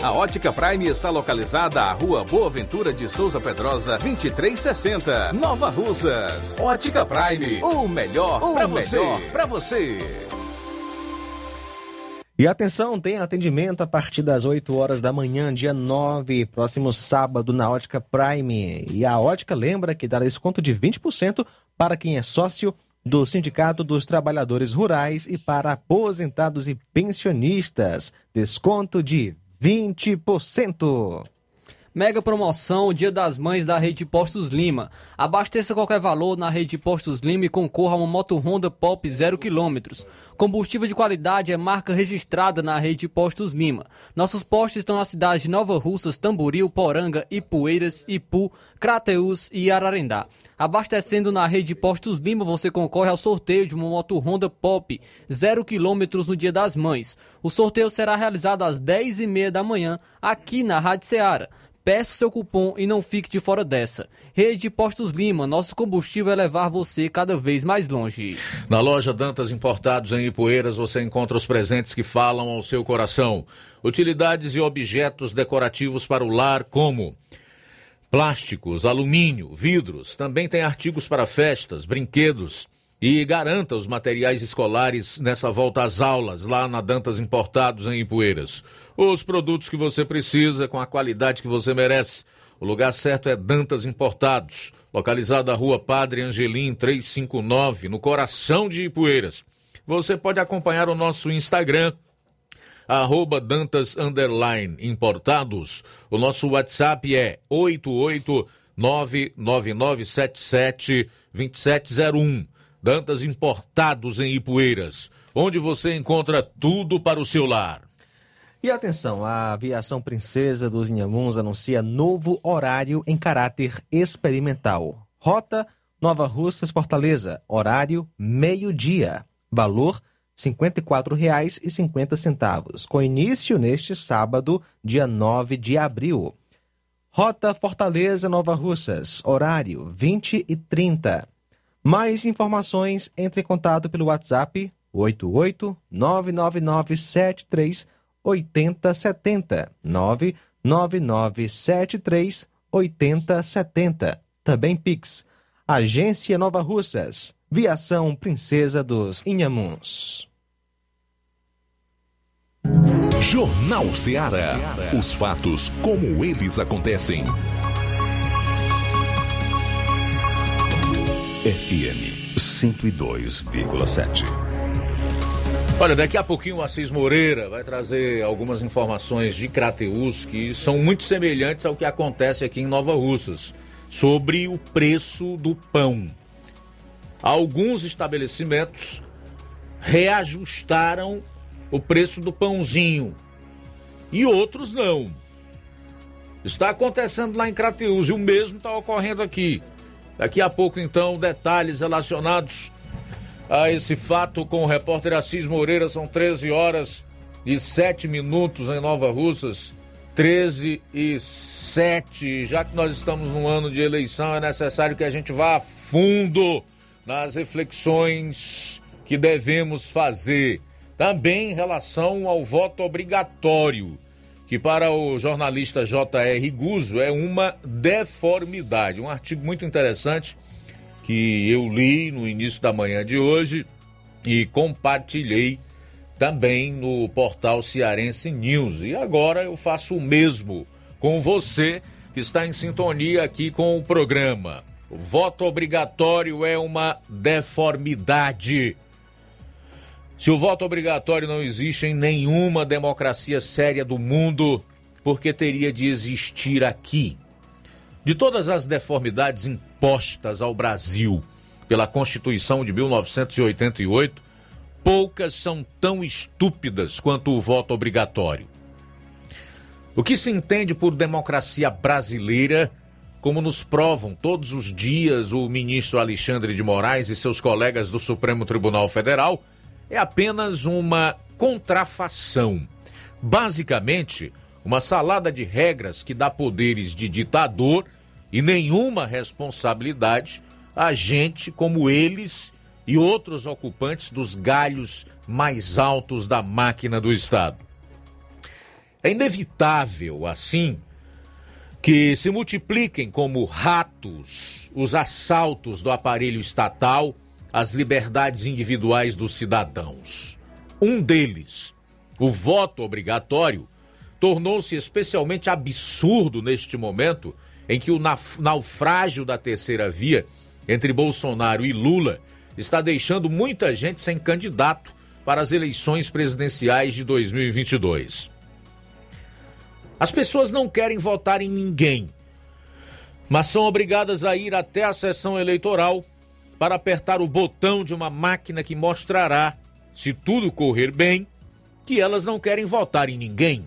A Ótica Prime está localizada à Rua Boa Ventura de Souza Pedrosa, 2360, Nova Russas. Ótica Prime, o melhor para você. Pra você. E atenção, tem atendimento a partir das 8 horas da manhã, dia 9, próximo sábado, na Ótica Prime. E a Ótica lembra que dá desconto de 20% para quem é sócio do Sindicato dos Trabalhadores Rurais e para aposentados e pensionistas. Desconto de 20%. Mega promoção Dia das Mães da Rede Postos Lima. Abasteça qualquer valor na Rede Postos Lima e concorra a uma moto Honda Pop 0 km. Combustível de qualidade é marca registrada na Rede Postos Lima. Nossos postos estão nas cidades de Nova Russas, Tamboril, Poranga, Ipueiras, Ipu, Crateus e Ararendá. Abastecendo na Rede Postos Lima, você concorre ao sorteio de uma moto Honda Pop 0 km no Dia das Mães. O sorteio será realizado às 10h30 da manhã aqui na Rádio Ceará. Peça seu cupom e não fique de fora dessa. Rede Postos Lima, nosso combustível é levar você cada vez mais longe. Na loja Dantas Importados em Ipueiras você encontra os presentes que falam ao seu coração. Utilidades e objetos decorativos para o lar, como plásticos, alumínio, vidros. Também tem artigos para festas, brinquedos. E garanta os materiais escolares nessa volta às aulas, lá na Dantas Importados em Ipueiras. Os produtos que você precisa com a qualidade que você merece. O lugar certo é Dantas Importados, localizado na rua Padre Angelim 359, no coração de Ipueiras. Você pode acompanhar o nosso Instagram, arroba Dantas Underline Importados. O nosso WhatsApp é 88999772701. Dantas Importados em Ipueiras, onde você encontra tudo para o seu lar. E atenção, a aviação Princesa dos Inhamuns anuncia novo horário em caráter experimental. Rota Nova Russas Fortaleza, horário meio-dia. Valor R$ 54,50, com início neste sábado, dia 9 de abril. Rota Fortaleza Nova Russas, horário 20 e 30. Mais informações, entre em contato pelo WhatsApp 88 99973 8070 99973 8070. Também Pix. Agência Nova Russas. Viação Princesa dos Inhamuns. Jornal Ceará. Os fatos como eles acontecem. FM 102,7. Olha, daqui a pouquinho o Assis Moreira vai trazer algumas informações de Crateus que são muito semelhantes ao que acontece aqui em Nova Russas sobre o preço do pão. Alguns estabelecimentos reajustaram o preço do pãozinho e outros não. Está acontecendo lá em Crateus e o mesmo está ocorrendo aqui. Daqui a pouco, então, detalhes relacionados a esse fato com o repórter Assis Moreira. São 13 horas e 7 minutos em Nova Russas. 13 e 7. Já que nós estamos num ano de eleição, é necessário que a gente vá a fundo nas reflexões que devemos fazer. Também em relação ao voto obrigatório que para o jornalista J.R. Guzzo é uma deformidade. Um artigo muito interessante que eu li no início da manhã de hoje e compartilhei também no portal Cearense News. E agora eu faço o mesmo com você que está em sintonia aqui com o programa. O voto obrigatório é uma deformidade. Se o voto obrigatório não existe em nenhuma democracia séria do mundo, por que teria de existir aqui? De todas as deformidades impostas ao Brasil pela Constituição de 1988, poucas são tão estúpidas quanto o voto obrigatório. O que se entende por democracia brasileira, como nos provam todos os dias o ministro Alexandre de Moraes e seus colegas do Supremo Tribunal Federal, é apenas uma contrafação. Basicamente, uma salada de regras que dá poderes de ditador e nenhuma responsabilidade a gente como eles e outros ocupantes dos galhos mais altos da máquina do Estado. É inevitável, assim, que se multipliquem como ratos os assaltos do aparelho estatal as liberdades individuais dos cidadãos. Um deles, o voto obrigatório, tornou-se especialmente absurdo neste momento em que o naufrágio da terceira via entre Bolsonaro e Lula está deixando muita gente sem candidato para as eleições presidenciais de 2022. As pessoas não querem votar em ninguém, mas são obrigadas a ir até a sessão eleitoral para apertar o botão de uma máquina que mostrará, se tudo correr bem, que elas não querem votar em ninguém.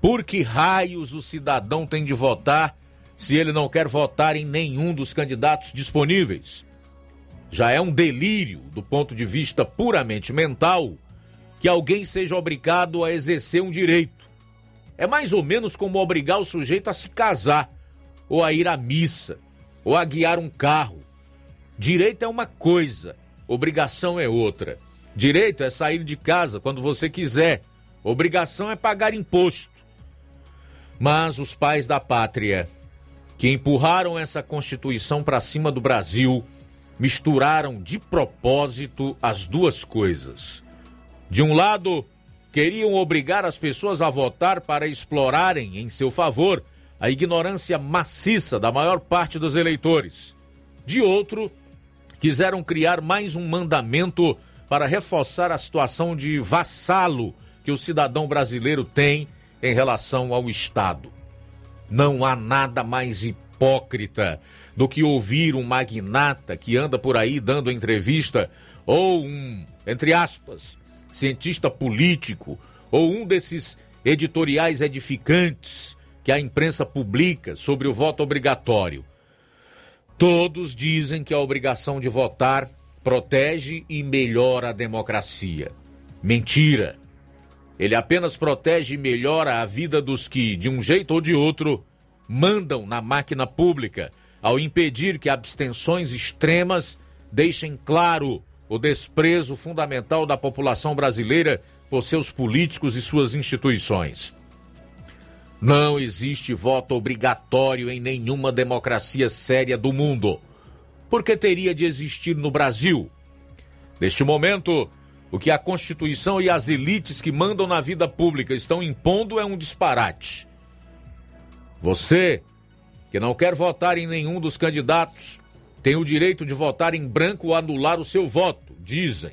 Por que raios o cidadão tem de votar se ele não quer votar em nenhum dos candidatos disponíveis? Já é um delírio, do ponto de vista puramente mental, que alguém seja obrigado a exercer um direito. É mais ou menos como obrigar o sujeito a se casar, ou a ir à missa, ou a guiar um carro. Direito é uma coisa, obrigação é outra. Direito é sair de casa quando você quiser, obrigação é pagar imposto. Mas os pais da pátria, que empurraram essa Constituição para cima do Brasil, misturaram de propósito as duas coisas. De um lado, queriam obrigar as pessoas a votar para explorarem em seu favor a ignorância maciça da maior parte dos eleitores. De outro, quiseram criar mais um mandamento para reforçar a situação de vassalo que o cidadão brasileiro tem em relação ao Estado. Não há nada mais hipócrita do que ouvir um magnata que anda por aí dando entrevista ou um, entre aspas, cientista político ou um desses editoriais edificantes que a imprensa publica sobre o voto obrigatório. Todos dizem que a obrigação de votar protege e melhora a democracia. Mentira! Ele apenas protege e melhora a vida dos que, de um jeito ou de outro, mandam na máquina pública ao impedir que abstenções extremas deixem claro o desprezo fundamental da população brasileira por seus políticos e suas instituições. Não existe voto obrigatório em nenhuma democracia séria do mundo. Por que teria de existir no Brasil? Neste momento, o que a Constituição e as elites que mandam na vida pública estão impondo é um disparate. Você, que não quer votar em nenhum dos candidatos, tem o direito de votar em branco ou anular o seu voto, dizem.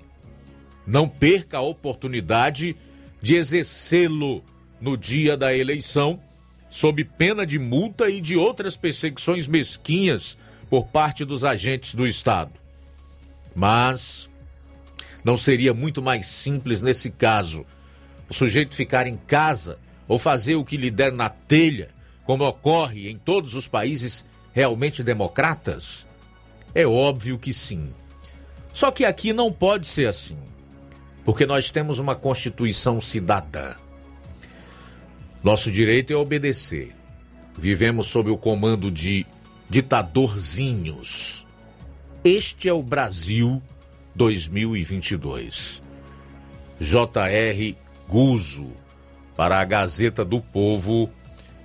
Não perca a oportunidade de exercê-lo no dia da eleição, sob pena de multa e de outras perseguições mesquinhas por parte dos agentes do Estado. Mas não seria muito mais simples nesse caso o sujeito ficar em casa ou fazer o que lhe der na telha, como ocorre em todos os países realmente democratas? É óbvio que sim. Só que aqui não pode ser assim, porque nós temos uma Constituição cidadã. Nosso direito é obedecer. Vivemos sob o comando de ditadorzinhos. Este é o Brasil 2022. J.R. Guzo, para a Gazeta do Povo,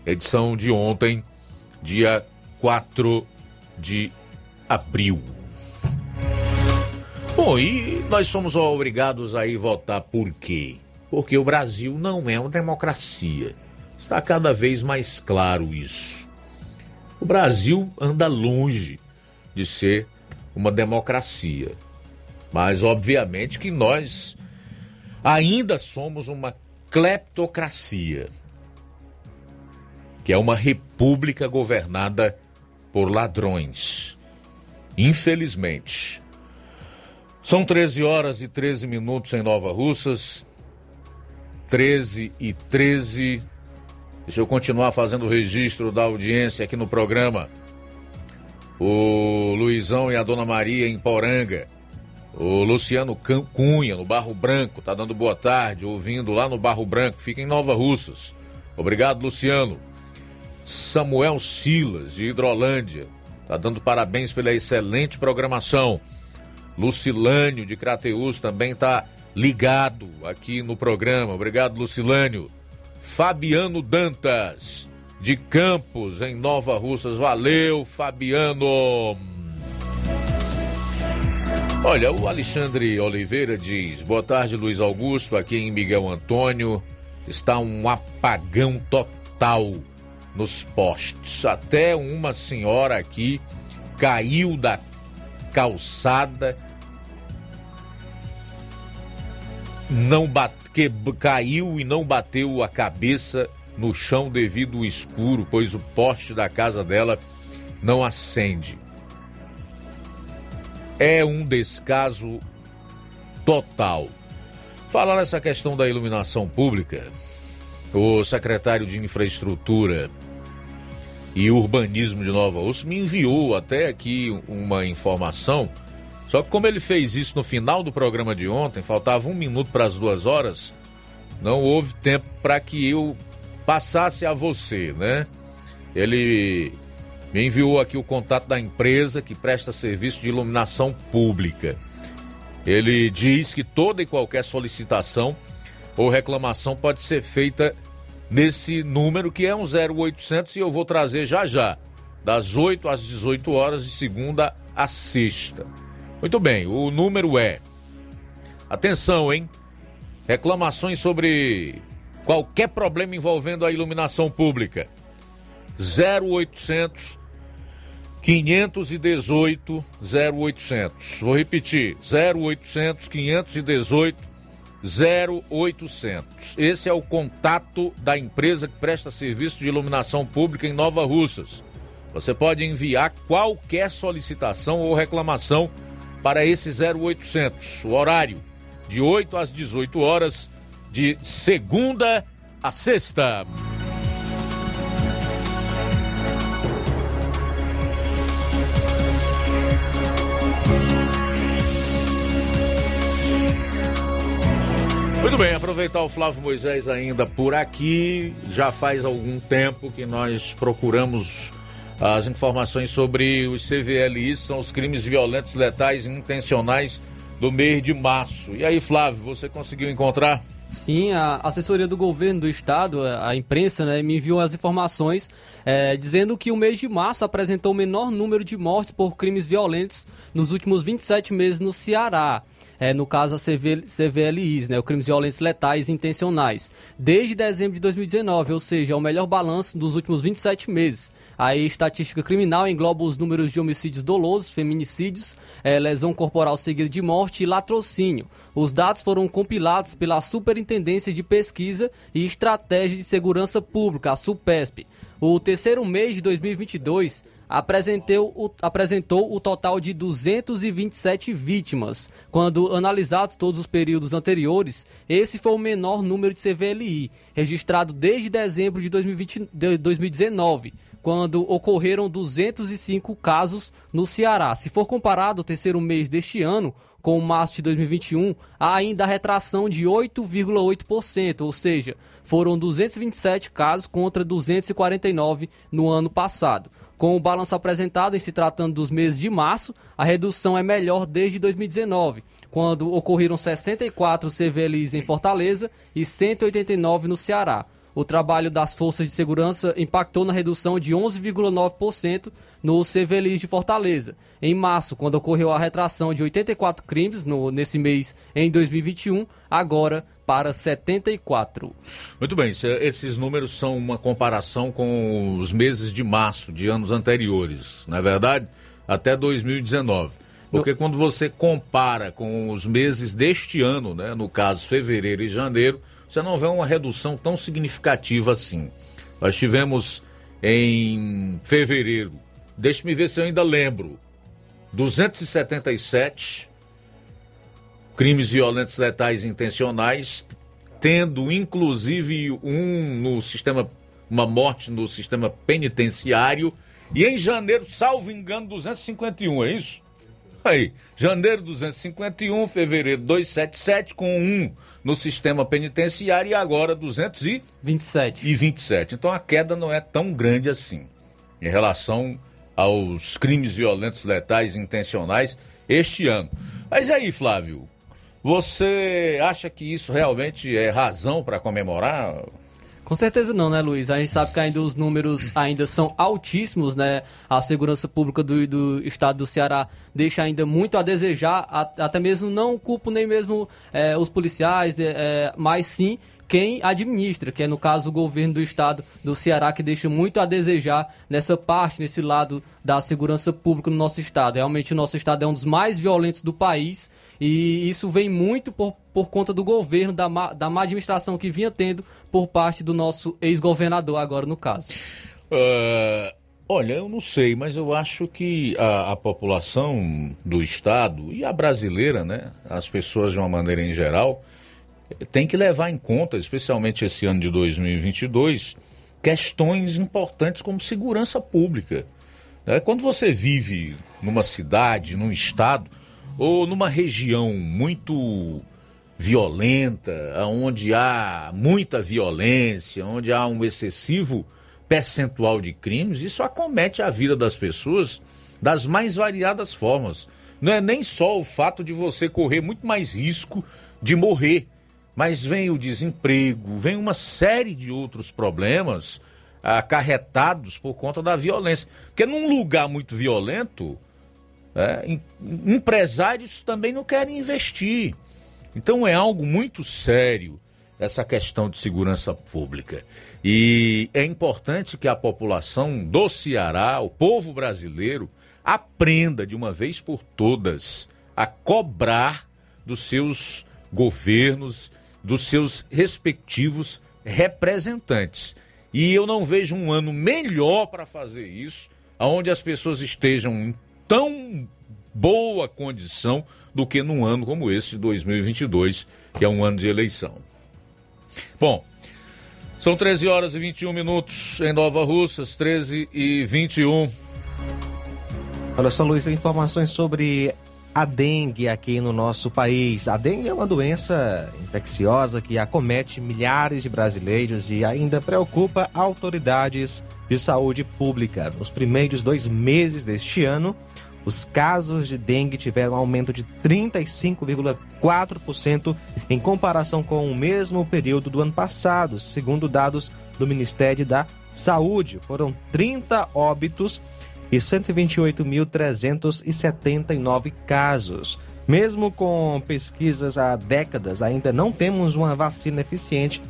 edição de ontem, dia 4 de abril. Bom, e nós somos obrigados a ir votar por quê? Porque o Brasil não é uma democracia. Está cada vez mais claro isso. O Brasil anda longe de ser uma democracia. Mas, obviamente, que nós ainda somos uma cleptocracia, que é uma república governada por ladrões. Infelizmente. São 13 horas e 13 minutos em Nova Russas. 13 e 13 Deixa eu continuar fazendo o registro da audiência aqui no programa. O Luizão e a Dona Maria em Poranga. O Luciano Cunha, no Barro Branco, tá dando boa tarde, ouvindo lá no Barro Branco, fica em Nova Russas. Obrigado, Luciano. Samuel Silas, de Hidrolândia, tá dando parabéns pela excelente programação. Lucilânio, de Crateus, também tá ligado aqui no programa. Obrigado, Lucilânio. Fabiano Dantas, de Campos, em Nova Russas. Valeu, Fabiano! Olha, o Alexandre Oliveira diz: Boa tarde, Luiz Augusto. Aqui em Miguel Antônio está um apagão total nos postes. Até uma senhora aqui caiu da calçada, não bate, que, caiu e não bateu a cabeça no chão devido ao escuro, pois o poste da casa dela não acende. É um descaso total. Falar nessa questão da iluminação pública, o secretário de Infraestrutura e Urbanismo de Nova Osso me enviou até aqui uma informação. Só que como ele fez isso no final do programa de ontem, faltava um minuto para as duas horas, não houve tempo para que eu passasse a você, né? Ele me enviou aqui o contato da empresa que presta serviço de iluminação pública. Ele diz que toda e qualquer solicitação ou reclamação pode ser feita nesse número que é um 0800 e eu vou trazer já já, das 8 às 18 horas de segunda a sexta. Muito bem, o número é Atenção, hein? Reclamações sobre qualquer problema envolvendo a iluminação pública. 0800 518 0800. Vou repetir: 0800 518 0800. Esse é o contato da empresa que presta serviço de iluminação pública em Nova Russas. Você pode enviar qualquer solicitação ou reclamação para esse 0800. O horário de 8 às 18 horas, de segunda a sexta. Muito bem, aproveitar o Flávio Moisés ainda por aqui. Já faz algum tempo que nós procuramos as informações sobre os CVLIs, são os crimes violentos, letais e intencionais do mês de março. E aí, Flávio, você conseguiu encontrar? Sim, a assessoria do governo do estado, a imprensa, né, me enviou as informações é, dizendo que o mês de março apresentou o menor número de mortes por crimes violentos nos últimos 27 meses no Ceará é, no caso a CV, CVLIs, né, o crimes violentos letais intencionais, desde dezembro de 2019, ou seja, é o melhor balanço dos últimos 27 meses. A estatística criminal engloba os números de homicídios dolosos, feminicídios, é, lesão corporal seguida de morte e latrocínio. Os dados foram compilados pela Superintendência de Pesquisa e Estratégia de Segurança Pública, a SUPESP. O terceiro mês de 2022 apresentou o, apresentou o total de 227 vítimas. Quando analisados todos os períodos anteriores, esse foi o menor número de CVLI, registrado desde dezembro de, 2020, de 2019 quando ocorreram 205 casos no Ceará. Se for comparado o terceiro mês deste ano com o março de 2021, há ainda a retração de 8,8%, ou seja, foram 227 casos contra 249 no ano passado. Com o balanço apresentado em se tratando dos meses de março, a redução é melhor desde 2019, quando ocorreram 64 CVLIs em Fortaleza e 189 no Ceará. O trabalho das forças de segurança impactou na redução de 11,9% no CVLIs de Fortaleza. Em março, quando ocorreu a retração de 84 crimes no, nesse mês em 2021, agora para 74. Muito bem, esses números são uma comparação com os meses de março de anos anteriores, não é verdade? Até 2019. Porque quando você compara com os meses deste ano, né, no caso fevereiro e janeiro, você não vê uma redução tão significativa assim. Nós tivemos em fevereiro, deixe-me ver se eu ainda lembro, 277 crimes violentos letais intencionais, tendo inclusive um no sistema, uma morte no sistema penitenciário. E em janeiro, salvo engano, 251, é isso? Aí, janeiro 251, fevereiro 277, com um no sistema penitenciário e agora 227. E 27. Então a queda não é tão grande assim em relação aos crimes violentos letais intencionais este ano. Mas aí, Flávio, você acha que isso realmente é razão para comemorar? Com certeza não, né, Luiz? A gente sabe que ainda os números ainda são altíssimos, né? A segurança pública do, do estado do Ceará deixa ainda muito a desejar, até mesmo não culpo nem mesmo é, os policiais, é, mas sim quem administra, que é no caso o governo do estado do Ceará, que deixa muito a desejar nessa parte, nesse lado da segurança pública no nosso estado. Realmente o nosso estado é um dos mais violentos do país e isso vem muito por, por conta do governo, da má, da má administração que vinha tendo por parte do nosso ex-governador, agora no caso. Uh, olha, eu não sei, mas eu acho que a, a, população do Estado e a brasileira, né, as pessoas de uma maneira em geral, tem que levar em conta, especialmente esse ano de 2022, questões importantes como segurança pública. Né? Quando você vive numa cidade, num estado ou numa região muito violenta, onde há muita violência, onde há um excessivo percentual de crimes, isso acomete a vida das pessoas das mais variadas formas. Não é nem só o fato de você correr muito mais risco de morrer, mas vem o desemprego, vem uma série de outros problemas acarretados por conta da violência. Porque num lugar muito violento, é, empresários também não querem investir. Então é algo muito sério essa questão de segurança pública. E é importante que a população do Ceará, o povo brasileiro, aprenda de uma vez por todas a cobrar dos seus governos, dos seus respectivos representantes. E eu não vejo um ano melhor para fazer isso, onde as pessoas estejam tão boa condição do que num ano como esse de 2022, que é um ano de eleição. Bom, são 13 horas e 21 minutos em Nova Russas, 13 e 21. Olha só, Luiz, informações sobre a dengue aqui no nosso país. A dengue é uma doença infecciosa que acomete milhares de brasileiros e ainda preocupa autoridades de saúde pública. Nos primeiros dois meses deste ano, os casos de dengue tiveram um aumento de 35,4% em comparação com o mesmo período do ano passado, segundo dados do Ministério da Saúde. Foram 30 óbitos e 128.379 casos. Mesmo com pesquisas há décadas, ainda não temos uma vacina eficiente,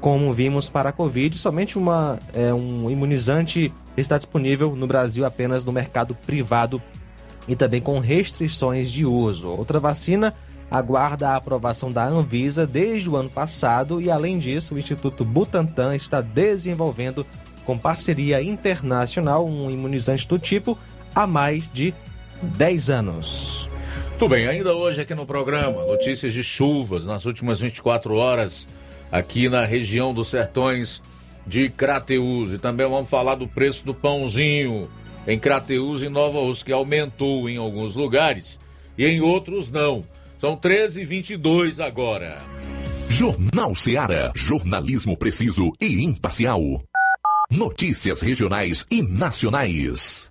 como vimos para a Covid. Somente uma, é, um imunizante está disponível no Brasil apenas no mercado privado e também com restrições de uso. Outra vacina aguarda a aprovação da Anvisa desde o ano passado e, além disso, o Instituto Butantan está desenvolvendo, com parceria internacional, um imunizante do tipo há mais de 10 anos. Tudo bem, ainda hoje aqui no programa, notícias de chuvas nas últimas 24 horas aqui na região dos Sertões de Crateús. E também vamos falar do preço do pãozinho em Crateús e Nova Rússia, que aumentou em alguns lugares e em outros não. São 13h22 agora. Jornal Seara. Jornalismo preciso e imparcial. Notícias regionais e nacionais.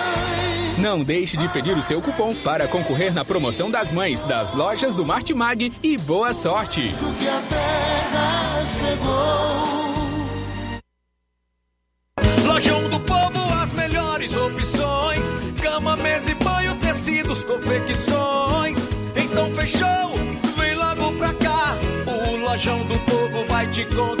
Não deixe de pedir o seu cupom para concorrer na promoção das mães das lojas do Martimag e boa sorte! Lojão do Povo, as melhores opções: cama, mesa e banho, tecidos, confecções. Então fechou, vem logo pra cá. O Lojão do Povo vai te contar.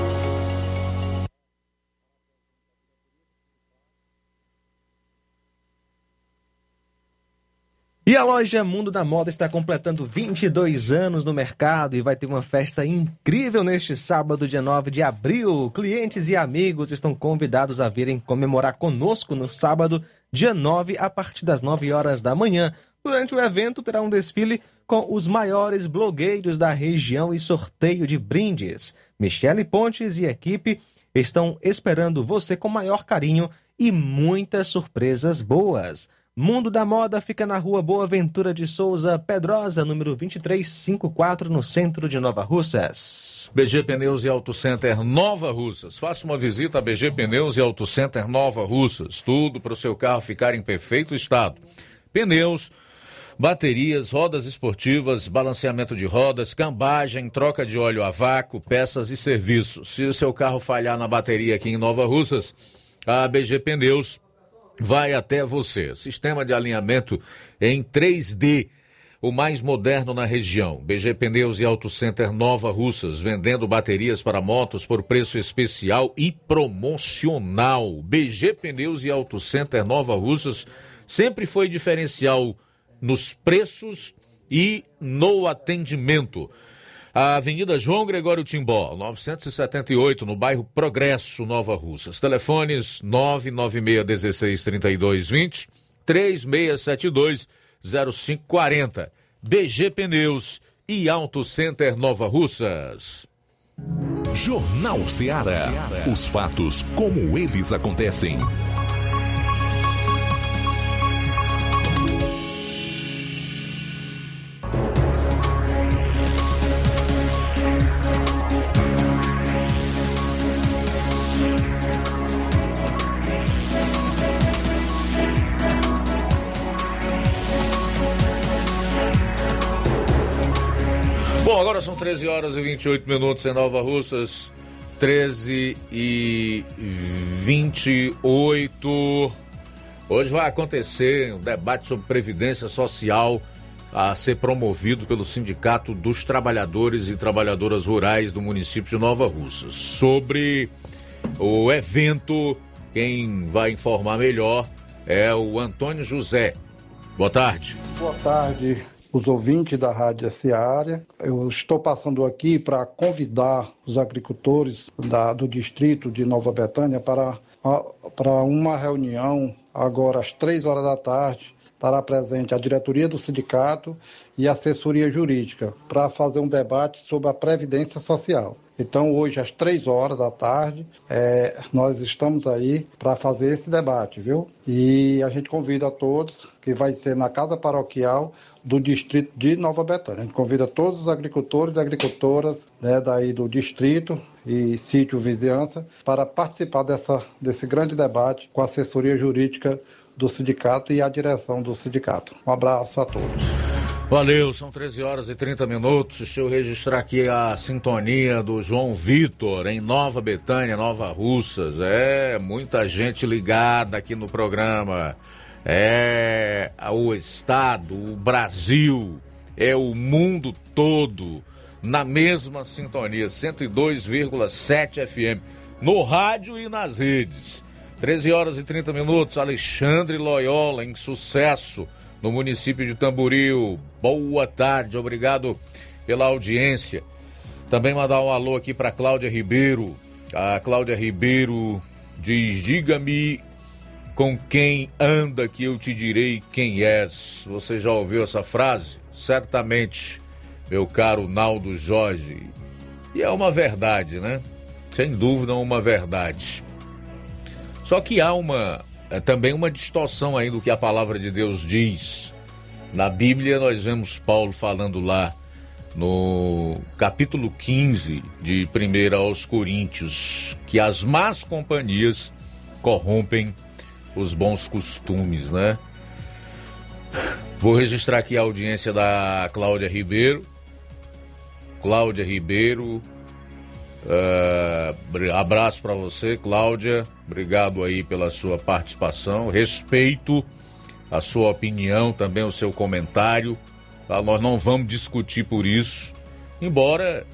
E a loja Mundo da Moda está completando 22 anos no mercado e vai ter uma festa incrível neste sábado, dia 9 de abril. Clientes e amigos estão convidados a virem comemorar conosco no sábado, dia 9, a partir das 9 horas da manhã. Durante o evento terá um desfile com os maiores blogueiros da região e sorteio de brindes. Michele Pontes e equipe estão esperando você com maior carinho e muitas surpresas boas. Mundo da Moda fica na rua Boa Ventura de Souza Pedrosa, número 2354, no centro de Nova Russas. BG Pneus e Auto Center Nova Russas. Faça uma visita a BG Pneus e Auto Center Nova Russas. Tudo para o seu carro ficar em perfeito estado. Pneus, baterias, rodas esportivas, balanceamento de rodas, cambagem, troca de óleo a vácuo, peças e serviços. Se o seu carro falhar na bateria aqui em Nova Russas, a BG Pneus vai até você. Sistema de alinhamento em 3D, o mais moderno na região. BG Pneus e Auto Center Nova Russas, vendendo baterias para motos por preço especial e promocional. BG Pneus e Auto Center Nova Russas sempre foi diferencial nos preços e no atendimento. A Avenida João Gregório Timbó, 978, no bairro Progresso, Nova Russas. Telefones 996163220, 36720540. BG Pneus e Auto Center Nova Russas. Jornal Ceará. Os fatos como eles acontecem. 13 horas e 28 minutos em Nova Russas. 13 e 28. Hoje vai acontecer um debate sobre previdência social a ser promovido pelo Sindicato dos Trabalhadores e Trabalhadoras Rurais do município de Nova Russas. Sobre o evento, quem vai informar melhor é o Antônio José. Boa tarde. Boa tarde, os ouvintes da Rádio Seara. Eu estou passando aqui para convidar os agricultores da, do distrito de Nova Betânia para, para uma reunião agora às três horas da tarde. Estará presente a diretoria do sindicato e a assessoria jurídica para fazer um debate sobre a Previdência Social. Então, hoje, às três horas da tarde, é, nós estamos aí para fazer esse debate, viu? E a gente convida a todos, que vai ser na Casa Paroquial do distrito de Nova Betânia. A gente convida todos os agricultores e agricultoras né, daí do distrito e sítio vizinhança para participar dessa, desse grande debate com a assessoria jurídica do sindicato e a direção do sindicato. Um abraço a todos. Valeu, são 13 horas e 30 minutos. Deixa eu registrar aqui a sintonia do João Vitor em Nova Betânia, Nova Russas. É, muita gente ligada aqui no programa. É o Estado, o Brasil, é o mundo todo na mesma sintonia, 102,7 FM, no rádio e nas redes. 13 horas e 30 minutos, Alexandre Loyola em sucesso no município de Tamboril. Boa tarde, obrigado pela audiência. Também mandar um alô aqui para Cláudia Ribeiro. A Cláudia Ribeiro diz: Diga-me com quem anda que eu te direi quem és. Você já ouviu essa frase? Certamente, meu caro Naldo Jorge. E é uma verdade, né? Sem dúvida, uma verdade. Só que há uma é também uma distorção aí do que a palavra de Deus diz. Na Bíblia, nós vemos Paulo falando lá no capítulo 15 de 1 aos Coríntios que as más companhias corrompem os bons costumes, né? Vou registrar aqui a audiência da Cláudia Ribeiro. Cláudia Ribeiro, Uh, abraço para você, Cláudia. Obrigado aí pela sua participação. Respeito a sua opinião, também o seu comentário. Tá? Nós não vamos discutir por isso, embora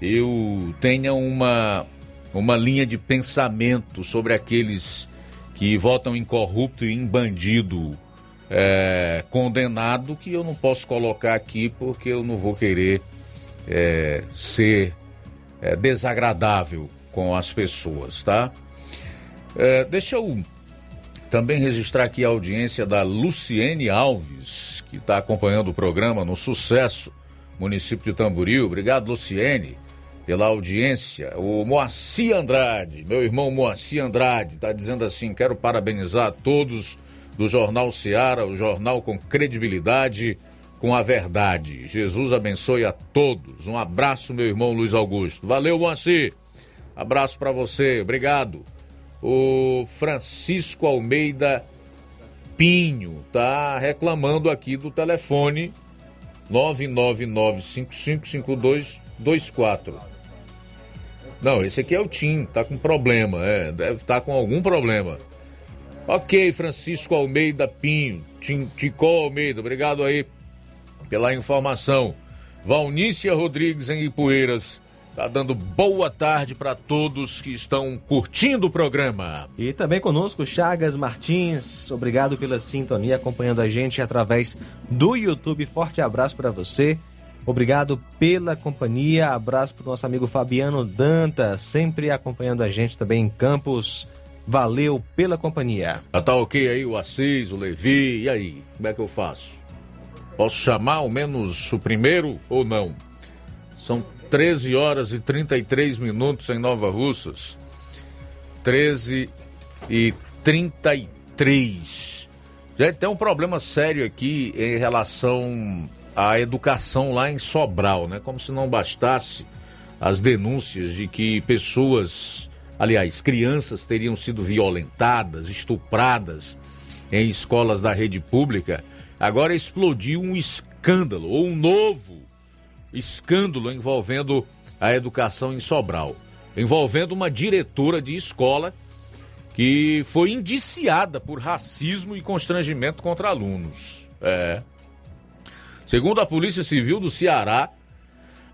eu tenha uma, uma linha de pensamento sobre aqueles que votam em corrupto e em bandido é, condenado que eu não posso colocar aqui porque eu não vou querer é, ser é, desagradável com as pessoas, tá? É, deixa eu também registrar aqui a audiência da Luciene Alves, que está acompanhando o programa no Sucesso, município de Tamboril. Obrigado, Luciene, pela audiência. O Moacir Andrade, meu irmão Moacir Andrade, está dizendo assim: quero parabenizar todos do Jornal Seara, o jornal com credibilidade com a verdade. Jesus abençoe a todos. Um abraço, meu irmão Luiz Augusto. Valeu, Moacir. Abraço para você. Obrigado. O Francisco Almeida Pinho tá reclamando aqui do telefone 999555224. Não, esse aqui é o Tim, tá com problema, é, deve estar tá com algum problema. Ok, Francisco Almeida Pinho, Tim, Almeida, obrigado aí pela informação. Valnícia Rodrigues em Ipueiras está dando boa tarde para todos que estão curtindo o programa. E também conosco Chagas Martins, obrigado pela sintonia acompanhando a gente através do YouTube. Forte abraço para você. Obrigado pela companhia. Abraço para o nosso amigo Fabiano Danta, sempre acompanhando a gente também em Campos. Valeu pela companhia. Ah, tá ok aí o Assis, o Levi, e aí? Como é que eu faço? Posso chamar ao menos o primeiro ou não? São 13 horas e 33 minutos em Nova Russas. 13 e 33. Já tem um problema sério aqui em relação à educação lá em Sobral, né? Como se não bastasse as denúncias de que pessoas, aliás, crianças teriam sido violentadas, estupradas em escolas da rede pública agora explodiu um escândalo, ou um novo escândalo envolvendo a educação em Sobral, envolvendo uma diretora de escola que foi indiciada por racismo e constrangimento contra alunos. É. Segundo a Polícia Civil do Ceará,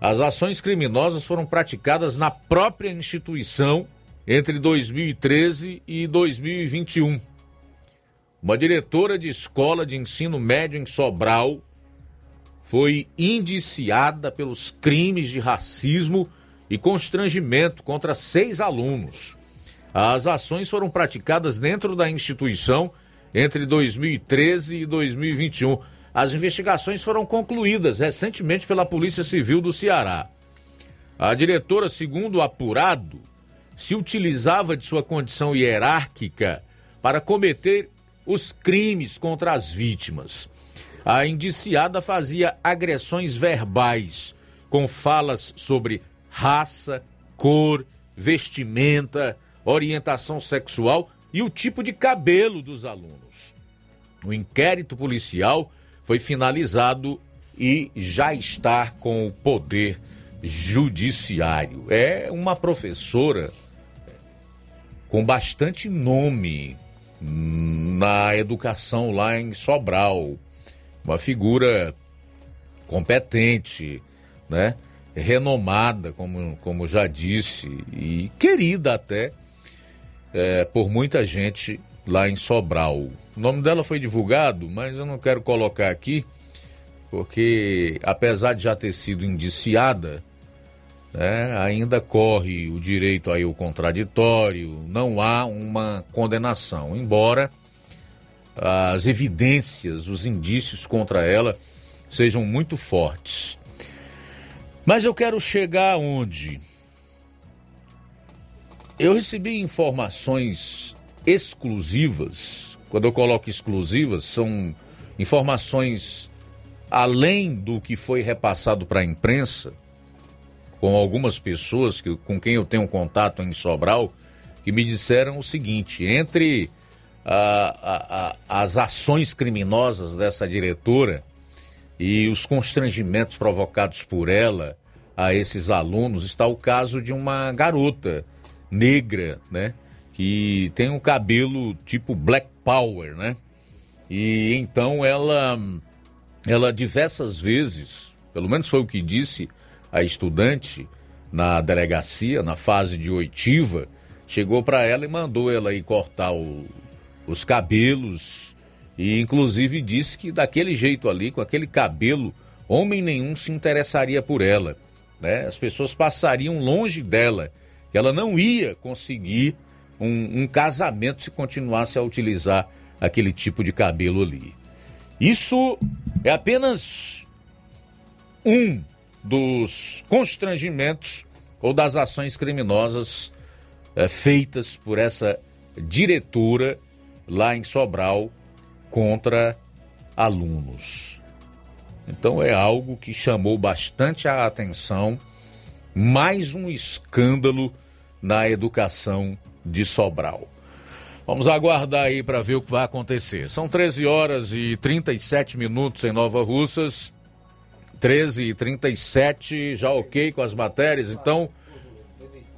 as ações criminosas foram praticadas na própria instituição entre 2013 e 2021 uma diretora de escola de ensino médio em Sobral foi indiciada pelos crimes de racismo e constrangimento contra seis alunos. As ações foram praticadas dentro da instituição entre 2013 e 2021. As investigações foram concluídas recentemente pela Polícia Civil do Ceará. A diretora, segundo apurado, se utilizava de sua condição hierárquica para cometer os crimes contra as vítimas. A indiciada fazia agressões verbais com falas sobre raça, cor, vestimenta, orientação sexual e o tipo de cabelo dos alunos. O inquérito policial foi finalizado e já está com o poder judiciário. É uma professora com bastante nome na educação lá em Sobral. Uma figura competente, né? renomada, como, como já disse, e querida até é, por muita gente lá em Sobral. O nome dela foi divulgado, mas eu não quero colocar aqui, porque apesar de já ter sido indiciada, né, ainda corre o direito aí o contraditório, não há uma condenação, embora as evidências, os indícios contra ela sejam muito fortes. Mas eu quero chegar aonde? Eu recebi informações exclusivas. Quando eu coloco exclusivas, são informações além do que foi repassado para a imprensa, com algumas pessoas que, com quem eu tenho contato em Sobral, que me disseram o seguinte: entre a, a, as ações criminosas dessa diretora e os constrangimentos provocados por ela a esses alunos, está o caso de uma garota negra, né? Que tem um cabelo tipo Black Power, né? E então ela, ela diversas vezes, pelo menos foi o que disse a estudante na delegacia, na fase de oitiva, chegou para ela e mandou ela ir cortar o, os cabelos e inclusive disse que daquele jeito ali, com aquele cabelo, homem nenhum se interessaria por ela, né? As pessoas passariam longe dela, que ela não ia conseguir um, um casamento se continuasse a utilizar aquele tipo de cabelo ali. Isso é apenas um dos constrangimentos ou das ações criminosas é, feitas por essa diretora lá em Sobral contra alunos. Então é algo que chamou bastante a atenção, mais um escândalo na educação de Sobral. Vamos aguardar aí para ver o que vai acontecer. São 13 horas e 37 minutos em Nova Russas. 13 e 37, já ok com as matérias, então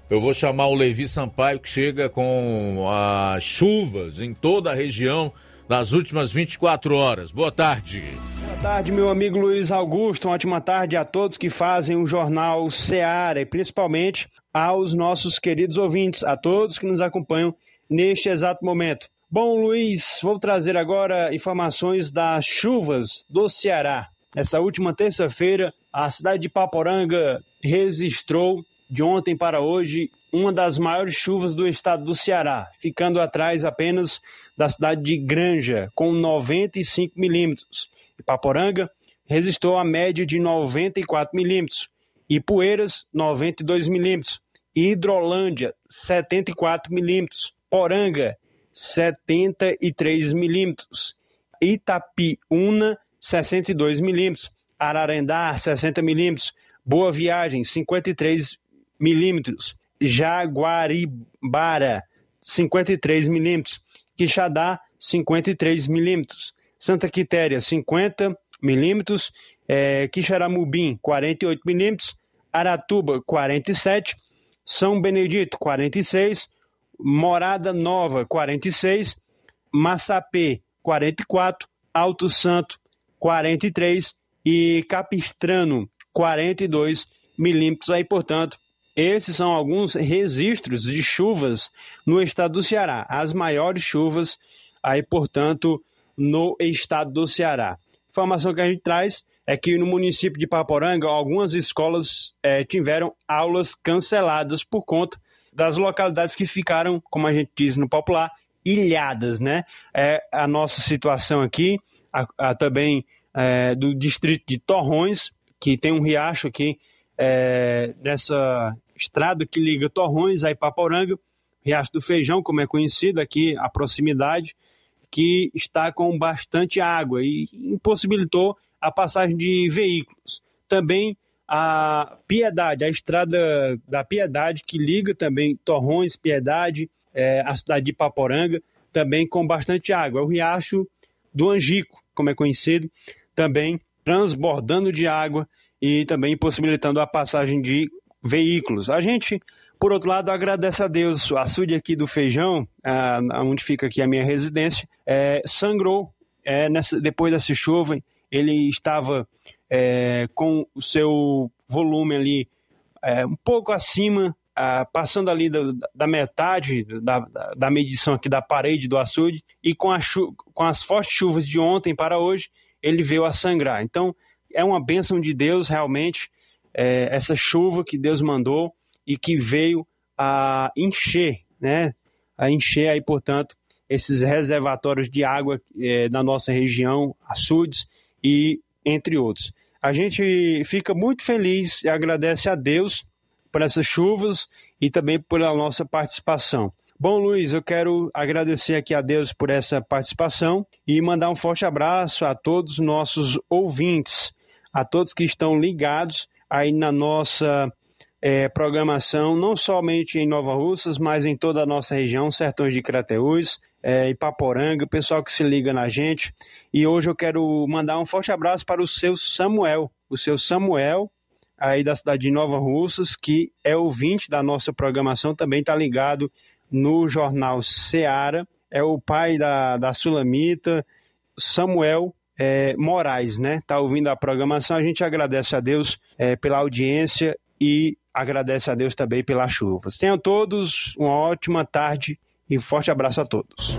eu vou chamar o Levi Sampaio, que chega com as chuvas em toda a região nas últimas 24 horas. Boa tarde. Boa tarde, meu amigo Luiz Augusto. Uma ótima tarde a todos que fazem o jornal Seara e principalmente aos nossos queridos ouvintes, a todos que nos acompanham neste exato momento. Bom, Luiz, vou trazer agora informações das chuvas do Ceará. Nessa última terça-feira, a cidade de Paporanga registrou de ontem para hoje uma das maiores chuvas do estado do Ceará, ficando atrás apenas da cidade de Granja, com 95 milímetros. Paporanga registrou a média de 94 milímetros. Ipueiras, 92 milímetros. Hidrolândia, 74 milímetros. Poranga, 73 milímetros. Itapiúna, 62 milímetros. Ararendá, 60 milímetros. Boa Viagem, 53 milímetros. Jaguaribara, 53 milímetros. Quixadá, 53 milímetros. Santa Quitéria, 50 milímetros. É, Quixaramubim, 48 milímetros. Aratuba, 47. São Benedito, 46. Morada Nova, 46. Massapê, 44. Alto Santo, 43 e Capistrano 42 milímetros. Aí, portanto, esses são alguns registros de chuvas no estado do Ceará. As maiores chuvas aí, portanto, no estado do Ceará. Informação que a gente traz é que no município de Paporanga, algumas escolas é, tiveram aulas canceladas por conta das localidades que ficaram, como a gente diz no popular, ilhadas, né? É a nossa situação aqui, a, a também é, do distrito de Torrões, que tem um riacho aqui é, nessa estrada que liga Torrões a Ipaporanga, Riacho do Feijão, como é conhecido aqui, a proximidade, que está com bastante água e impossibilitou a passagem de veículos. Também a Piedade, a estrada da Piedade, que liga também Torrões, Piedade, é, a cidade de Paporanga, também com bastante água. O Riacho do Angico, como é conhecido, também transbordando de água e também impossibilitando a passagem de veículos. A gente, por outro lado, agradece a Deus. O açude aqui do Feijão, a, onde fica aqui a minha residência, é, sangrou é, nessa, depois dessa chuva. Ele estava é, com o seu volume ali é, um pouco acima, passando ali da, da metade da, da, da, medição aqui da parede do açude, e com, com as fortes chuvas de ontem para hoje, ele veio a sangrar. Então, é uma bênção de Deus realmente é, essa chuva que Deus mandou e que veio a encher, né? A encher aí, portanto, esses reservatórios de água é, na nossa região, açudes e entre outros. A gente fica muito feliz e agradece a Deus por essas chuvas e também pela nossa participação. Bom, Luiz, eu quero agradecer aqui a Deus por essa participação e mandar um forte abraço a todos os nossos ouvintes, a todos que estão ligados aí na nossa é, programação, não somente em Nova Russas, mas em toda a nossa região, Sertões de Crateús, é, Ipaporanga, o pessoal que se liga na gente. E hoje eu quero mandar um forte abraço para o seu Samuel, o seu Samuel, aí da cidade de Nova Russas, que é ouvinte da nossa programação, também está ligado no jornal Seara, é o pai da, da Sulamita, Samuel é, Moraes, né? Tá ouvindo a programação, a gente agradece a Deus é, pela audiência e agradece a Deus também pelas chuvas. Tenham todos uma ótima tarde e um forte abraço a todos.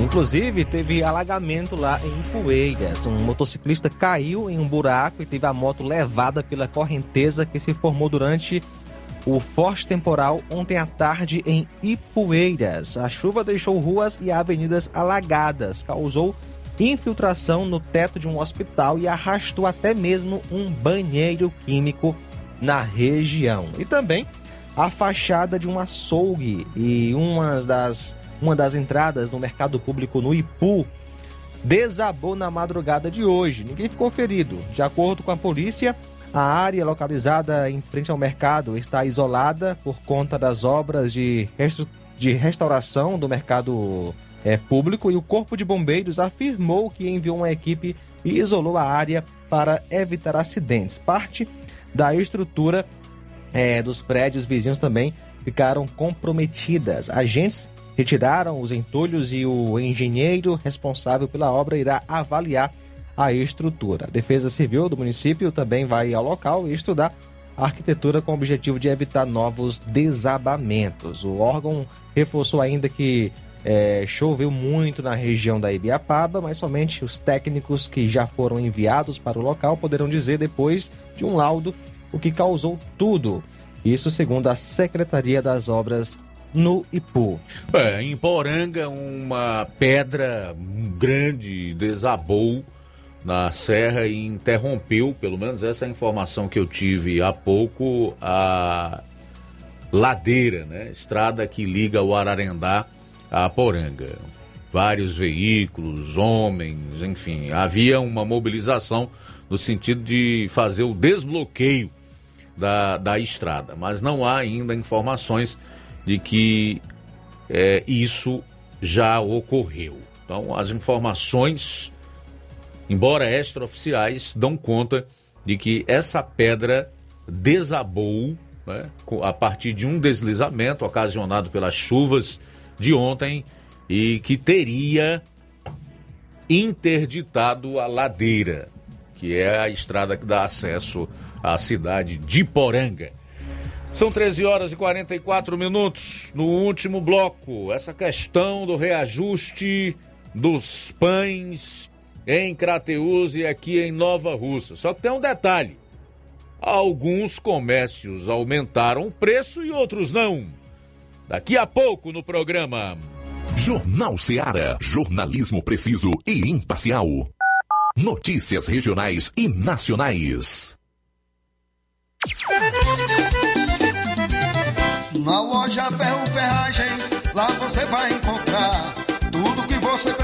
Inclusive, teve alagamento lá em Ipueiras. Um motociclista caiu em um buraco e teve a moto levada pela correnteza que se formou durante o forte temporal ontem à tarde em Ipueiras. A chuva deixou ruas e avenidas alagadas, causou infiltração no teto de um hospital e arrastou até mesmo um banheiro químico na região. E também a fachada de um açougue e uma das, uma das entradas no mercado público no Ipu desabou na madrugada de hoje. Ninguém ficou ferido. De acordo com a polícia, a área localizada em frente ao mercado está isolada por conta das obras de, de restauração do mercado é, público e o Corpo de Bombeiros afirmou que enviou uma equipe e isolou a área para evitar acidentes. Parte da estrutura é, dos prédios vizinhos também ficaram comprometidas. Agentes retiraram os entulhos e o engenheiro responsável pela obra irá avaliar a estrutura. A Defesa Civil do município também vai ao local e estudar a arquitetura com o objetivo de evitar novos desabamentos. O órgão reforçou ainda que é, choveu muito na região da Ibiapaba, mas somente os técnicos que já foram enviados para o local poderão dizer depois de um laudo o que causou tudo. Isso segundo a Secretaria das Obras no Ipu. É, em Poranga, uma pedra grande desabou na serra e interrompeu, pelo menos essa é informação que eu tive há pouco, a ladeira, né? Estrada que liga o Ararendá a Poranga. Vários veículos, homens, enfim, havia uma mobilização no sentido de fazer o desbloqueio da, da estrada, mas não há ainda informações de que é, isso já ocorreu. Então, as informações embora extraoficiais, dão conta de que essa pedra desabou né, a partir de um deslizamento ocasionado pelas chuvas de ontem e que teria interditado a ladeira, que é a estrada que dá acesso à cidade de Poranga. São 13 horas e 44 minutos. No último bloco, essa questão do reajuste dos pães em Crateús e aqui em Nova Russa. Só que tem um detalhe: alguns comércios aumentaram o preço e outros não. Daqui a pouco no programa. Jornal Seara. Jornalismo preciso e imparcial. Notícias regionais e nacionais. Na loja Ferro Ferragens, lá você vai encontrar tudo que você precisa.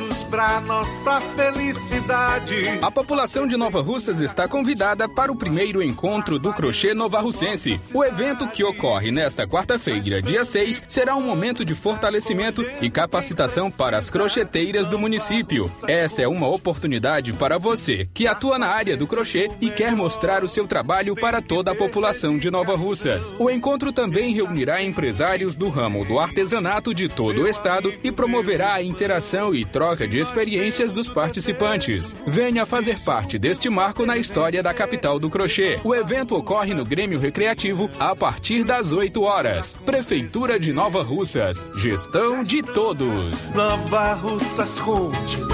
para nossa felicidade. A população de Nova Russas está convidada para o primeiro encontro do crochê Nova Russense. O evento que ocorre nesta quarta-feira, dia 6, será um momento de fortalecimento e capacitação para as crocheteiras do município. Essa é uma oportunidade para você que atua na área do crochê e quer mostrar o seu trabalho para toda a população de Nova Russas. O encontro também reunirá empresários do ramo do artesanato de todo o estado e promoverá a interação e troca de experiências dos participantes. Venha fazer parte deste marco na história da capital do crochê. O evento ocorre no Grêmio Recreativo a partir das 8 horas. Prefeitura de Nova Russas. Gestão de todos. Nova Russas continua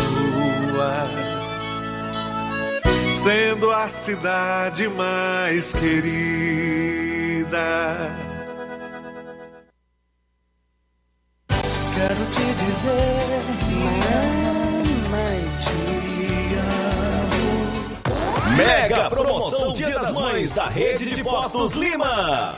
sendo a cidade mais querida. Quero te dizer, Mega promoção Dia das Mães da Rede de Postos Lima.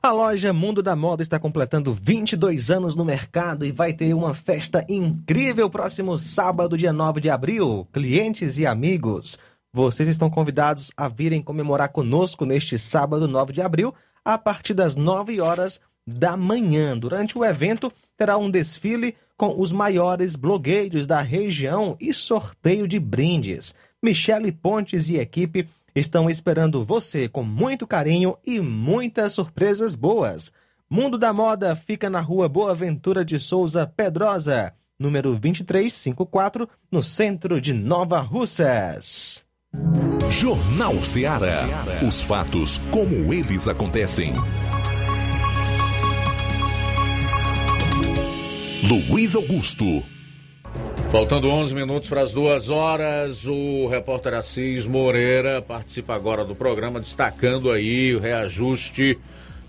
A loja Mundo da Moda está completando 22 anos no mercado e vai ter uma festa incrível próximo sábado, dia 9 de abril. Clientes e amigos, vocês estão convidados a virem comemorar conosco neste sábado, 9 de abril, a partir das 9 horas da manhã. Durante o evento, terá um desfile com os maiores blogueiros da região e sorteio de brindes. Michele Pontes e equipe estão esperando você com muito carinho e muitas surpresas boas. Mundo da Moda fica na rua Boa Ventura de Souza Pedrosa, número 2354, no centro de Nova Russas. Jornal Ceará. Os fatos como eles acontecem. Luiz Augusto. Faltando 11 minutos para as duas horas, o repórter Assis Moreira participa agora do programa, destacando aí o reajuste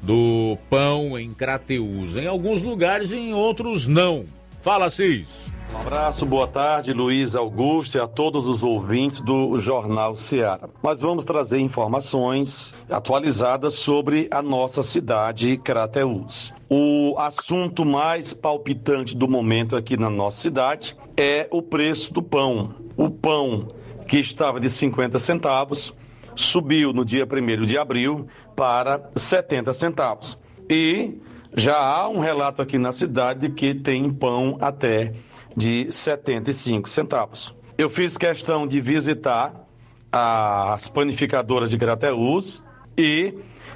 do pão em Crateus. Em alguns lugares e em outros não. Fala, Assis. Um abraço, boa tarde, Luiz Augusto e a todos os ouvintes do Jornal Ceará. Nós vamos trazer informações atualizadas sobre a nossa cidade, Crateús. O assunto mais palpitante do momento aqui na nossa cidade é o preço do pão. O pão que estava de 50 centavos subiu no dia 1 de abril para 70 centavos. E já há um relato aqui na cidade de que tem pão até de 75 centavos. Eu fiz questão de visitar as panificadoras de Grateus e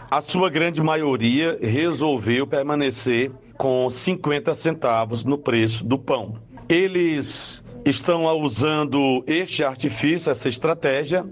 a sua grande maioria resolveu permanecer com 50 centavos no preço do pão. Eles estão usando este artifício, essa estratégia,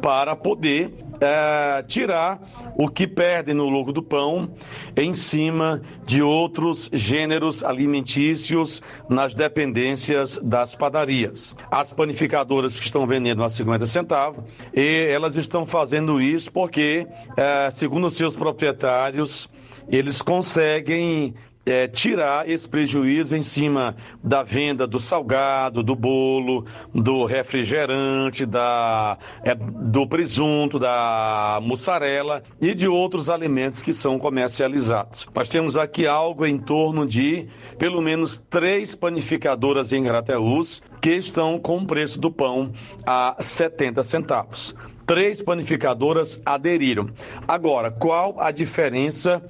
para poder é, tirar o que perde no lucro do pão em cima de outros gêneros alimentícios nas dependências das padarias. As panificadoras que estão vendendo a 50 centavos, e elas estão fazendo isso porque, é, segundo seus proprietários, eles conseguem é, tirar esse prejuízo em cima da venda do salgado, do bolo, do refrigerante, da, é, do presunto, da mussarela e de outros alimentos que são comercializados. Nós temos aqui algo em torno de pelo menos três panificadoras em Grateus que estão com o preço do pão a 70 centavos. Três panificadoras aderiram. Agora, qual a diferença?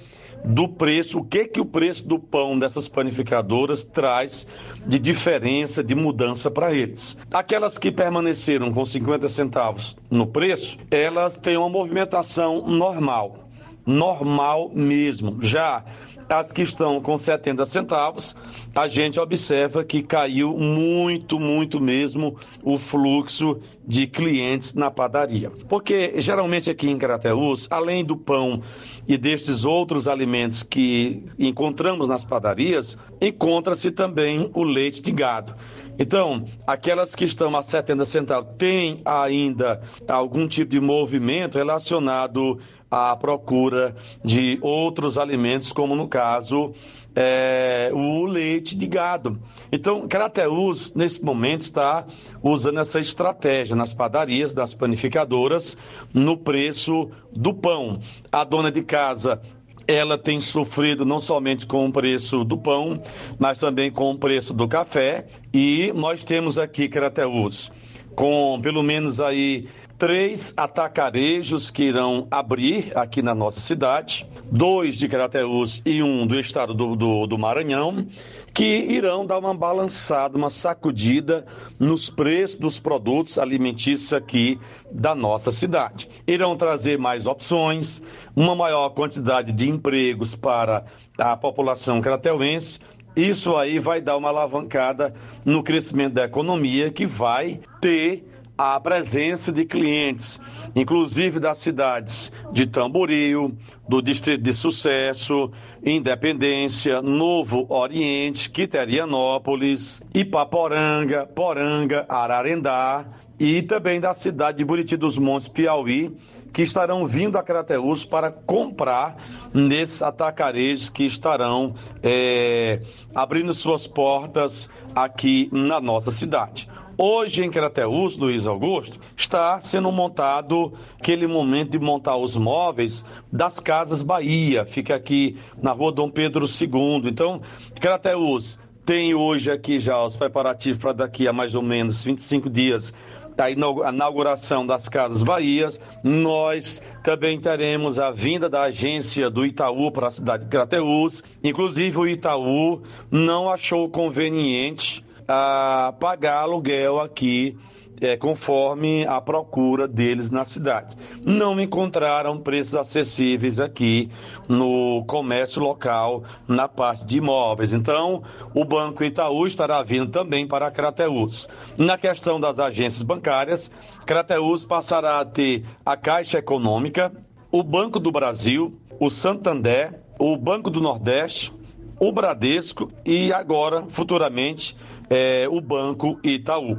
Do preço, o que que o preço do pão dessas panificadoras traz de diferença, de mudança para eles. Aquelas que permaneceram com 50 centavos no preço, elas têm uma movimentação normal, normal mesmo. Já as que estão com 70 centavos, a gente observa que caiu muito, muito mesmo o fluxo de clientes na padaria. Porque geralmente aqui em Crateús, além do pão e destes outros alimentos que encontramos nas padarias, encontra-se também o leite de gado. Então, aquelas que estão a 70 centavos têm ainda algum tipo de movimento relacionado à procura de outros alimentos, como no caso é, o leite de gado. Então, Crateus, nesse momento, está usando essa estratégia nas padarias, das panificadoras, no preço do pão. A dona de casa ela tem sofrido não somente com o preço do pão, mas também com o preço do café. E nós temos aqui Crateus com pelo menos aí três atacarejos que irão abrir aqui na nossa cidade, dois de Crateús e um do estado do, do, do, Maranhão, que irão dar uma balançada, uma sacudida nos preços dos produtos alimentícios aqui da nossa cidade. Irão trazer mais opções, uma maior quantidade de empregos para a população crateuense isso aí vai dar uma alavancada no crescimento da economia que vai ter a presença de clientes, inclusive das cidades de Tamboril, do Distrito de Sucesso, Independência, Novo Oriente, Quiterianópolis, Ipaporanga, Poranga, Ararendá e também da cidade de Buriti dos Montes, Piauí, que estarão vindo a Crateús para comprar nesses atacarejos que estarão é, abrindo suas portas aqui na nossa cidade. Hoje em Crateús, Luiz Augusto, está sendo montado aquele momento de montar os móveis das Casas Bahia, fica aqui na rua Dom Pedro II. Então, Crateús tem hoje aqui já os preparativos para daqui a mais ou menos 25 dias a inauguração das Casas Bahias, nós também teremos a vinda da agência do Itaú para a cidade de Crateús. Inclusive, o Itaú não achou conveniente ah, pagar aluguel aqui é, conforme a procura deles na cidade. Não encontraram preços acessíveis aqui no comércio local, na parte de imóveis. Então, o Banco Itaú estará vindo também para Crateús. Na questão das agências bancárias, Crateús passará a ter a Caixa Econômica, o Banco do Brasil, o Santander, o Banco do Nordeste, o Bradesco e agora, futuramente, é, o Banco Itaú.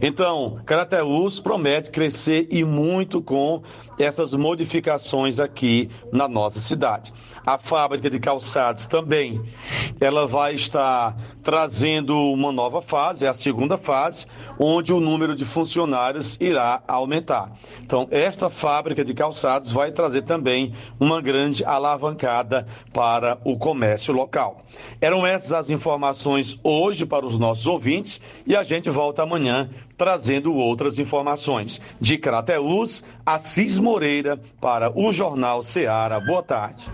Então, Crateus promete crescer e muito com essas modificações aqui na nossa cidade. A fábrica de calçados também, ela vai estar trazendo uma nova fase, é a segunda fase, onde o número de funcionários irá aumentar. Então, esta fábrica de calçados vai trazer também uma grande alavancada para o comércio local. Eram essas as informações hoje para os nossos ouvintes e a gente volta amanhã trazendo outras informações. De Crateús, Assis Moreira para o Jornal Ceará. Boa tarde.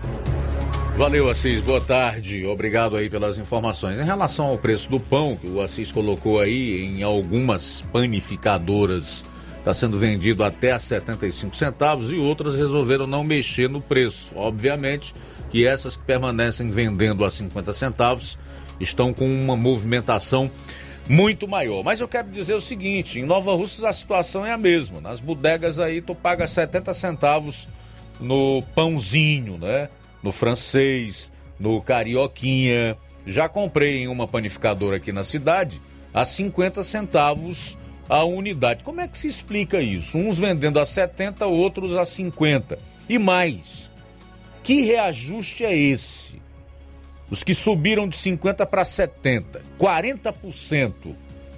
Valeu, Assis. Boa tarde. Obrigado aí pelas informações. Em relação ao preço do pão, que o Assis colocou aí em algumas panificadoras, está sendo vendido até a 75 centavos e outras resolveram não mexer no preço. Obviamente que essas que permanecem vendendo a 50 centavos estão com uma movimentação muito maior. Mas eu quero dizer o seguinte: em Nova Russas a situação é a mesma. Nas bodegas aí tu paga 70 centavos no pãozinho, né? No francês, no carioquinha. Já comprei em uma panificadora aqui na cidade a 50 centavos a unidade. Como é que se explica isso? Uns vendendo a 70, outros a 50. E mais, que reajuste é esse? Os que subiram de 50 para 70, 40%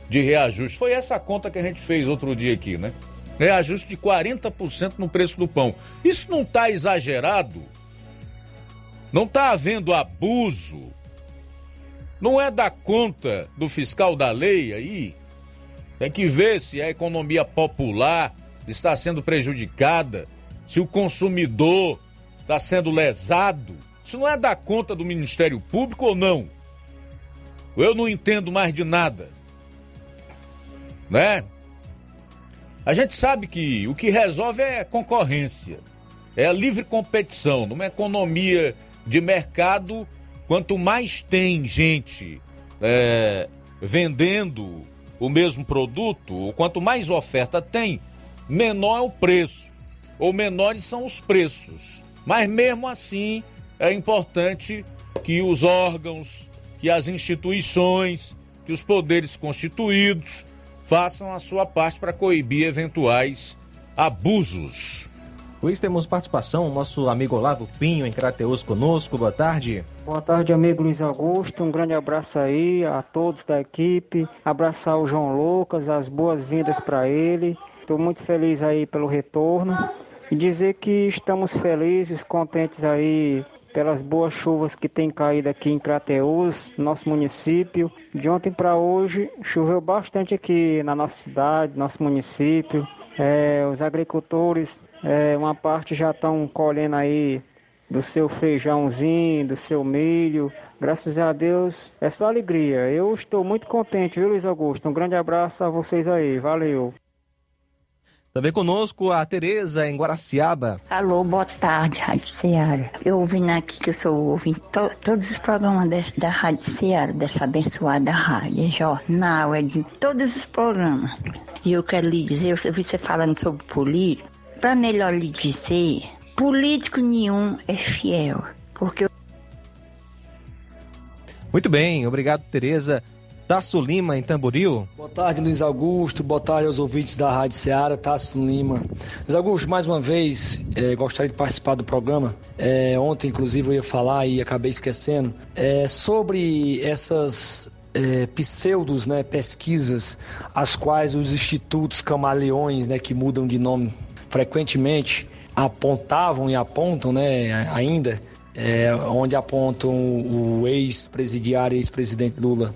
de reajuste. Foi essa conta que a gente fez outro dia aqui, né? Reajuste de 40% no preço do pão. Isso não está exagerado? Não está havendo abuso? Não é da conta do fiscal da lei aí? Tem que ver se a economia popular está sendo prejudicada, se o consumidor está sendo lesado. Isso não é da conta do Ministério Público ou não? Eu não entendo mais de nada. Né? A gente sabe que o que resolve é concorrência, é a livre competição. Numa economia de mercado, quanto mais tem gente é, vendendo o mesmo produto, quanto mais oferta tem, menor é o preço, ou menores são os preços. Mas mesmo assim, é importante que os órgãos, que as instituições, que os poderes constituídos façam a sua parte para coibir eventuais abusos. Luiz, temos participação, nosso amigo Olavo Pinho em Crateus conosco, boa tarde. Boa tarde, amigo Luiz Augusto, um grande abraço aí a todos da equipe, abraçar o João Lucas, as boas-vindas para ele, estou muito feliz aí pelo retorno. E dizer que estamos felizes, contentes aí pelas boas chuvas que tem caído aqui em Crateús, nosso município. De ontem para hoje choveu bastante aqui na nossa cidade, nosso município. É, os agricultores, é, uma parte já estão colhendo aí do seu feijãozinho, do seu milho. Graças a Deus, é só alegria. Eu estou muito contente, viu, Luiz Augusto? Um grande abraço a vocês aí. Valeu. Também conosco a Tereza em Guaraciaba. Alô, boa tarde, Rádio Ceará. Eu ouvindo aqui que eu sou ouvindo to, todos os programas desse, da Rádio Ceará, dessa abençoada rádio, é jornal, é de todos os programas. E eu quero lhe dizer, eu vi você falando sobre político, para melhor lhe dizer, político nenhum é fiel, porque eu... Muito bem, obrigado, Tereza. Tasso Lima, em Tamboril. Boa tarde, Luiz Augusto. Boa tarde aos ouvintes da Rádio Ceará, Tasso Lima. Luiz Augusto, mais uma vez, é, gostaria de participar do programa. É, ontem, inclusive, eu ia falar e acabei esquecendo. É, sobre essas é, pseudos né, pesquisas, as quais os institutos camaleões, né, que mudam de nome frequentemente, apontavam e apontam né, ainda, é, onde apontam o ex-presidiário e ex-presidente Lula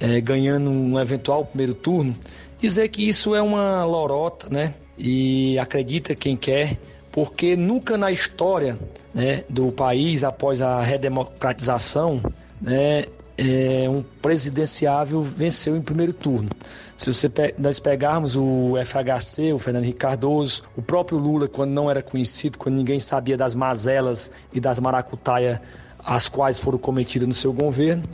é, ganhando um eventual primeiro turno, Dizer que isso é uma lorota, né? E acredita quem quer, porque nunca na história né, do país, após a redemocratização, né, é, um presidenciável venceu em primeiro turno. Se você nós pegarmos o FHC, o Fernando Henrique Cardoso, o próprio Lula, quando não era conhecido, quando ninguém sabia das mazelas e das maracutaias as quais foram cometidas no seu governo,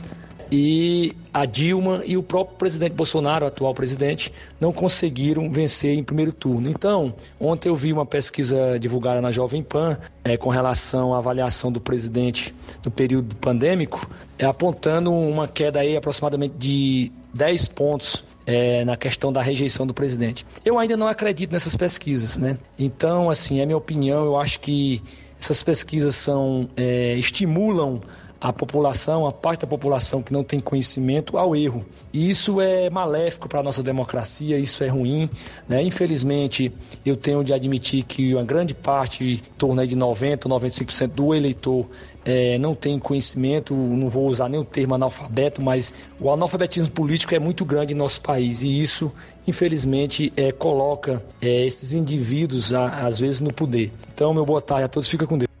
e a Dilma e o próprio presidente Bolsonaro, atual presidente, não conseguiram vencer em primeiro turno. Então, ontem eu vi uma pesquisa divulgada na Jovem Pan é, com relação à avaliação do presidente no período pandêmico, é, apontando uma queda aí aproximadamente de 10 pontos é, na questão da rejeição do presidente. Eu ainda não acredito nessas pesquisas, né? Então, assim, é minha opinião, eu acho que essas pesquisas são, é, estimulam a população, a parte da população que não tem conhecimento, ao erro. E isso é maléfico para a nossa democracia, isso é ruim. Né? Infelizmente, eu tenho de admitir que uma grande parte, em torno de 90%, 95% do eleitor é, não tem conhecimento, não vou usar nem o termo analfabeto, mas o analfabetismo político é muito grande em nosso país e isso, infelizmente, é, coloca é, esses indivíduos, a, às vezes, no poder. Então, meu boa tarde a todos, fica com Deus.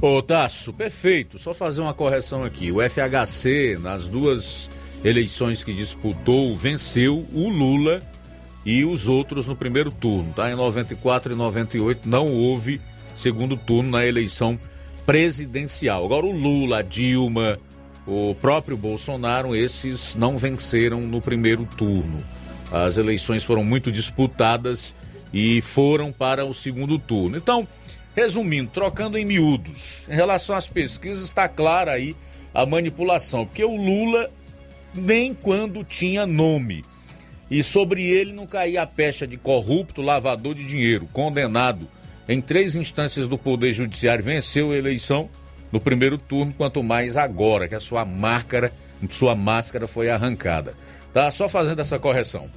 Ô Tasso, perfeito. Só fazer uma correção aqui. O FHC, nas duas eleições que disputou, venceu o Lula e os outros no primeiro turno, tá? Em 94 e 98 não houve segundo turno na eleição presidencial. Agora o Lula, a Dilma, o próprio Bolsonaro, esses não venceram no primeiro turno. As eleições foram muito disputadas e foram para o segundo turno. Então, Resumindo, trocando em miúdos, em relação às pesquisas, está clara aí a manipulação, porque o Lula nem quando tinha nome. E sobre ele não caía a pecha de corrupto, lavador de dinheiro, condenado em três instâncias do Poder Judiciário, venceu a eleição no primeiro turno, quanto mais agora, que a sua máscara, sua máscara foi arrancada. Tá? Só fazendo essa correção.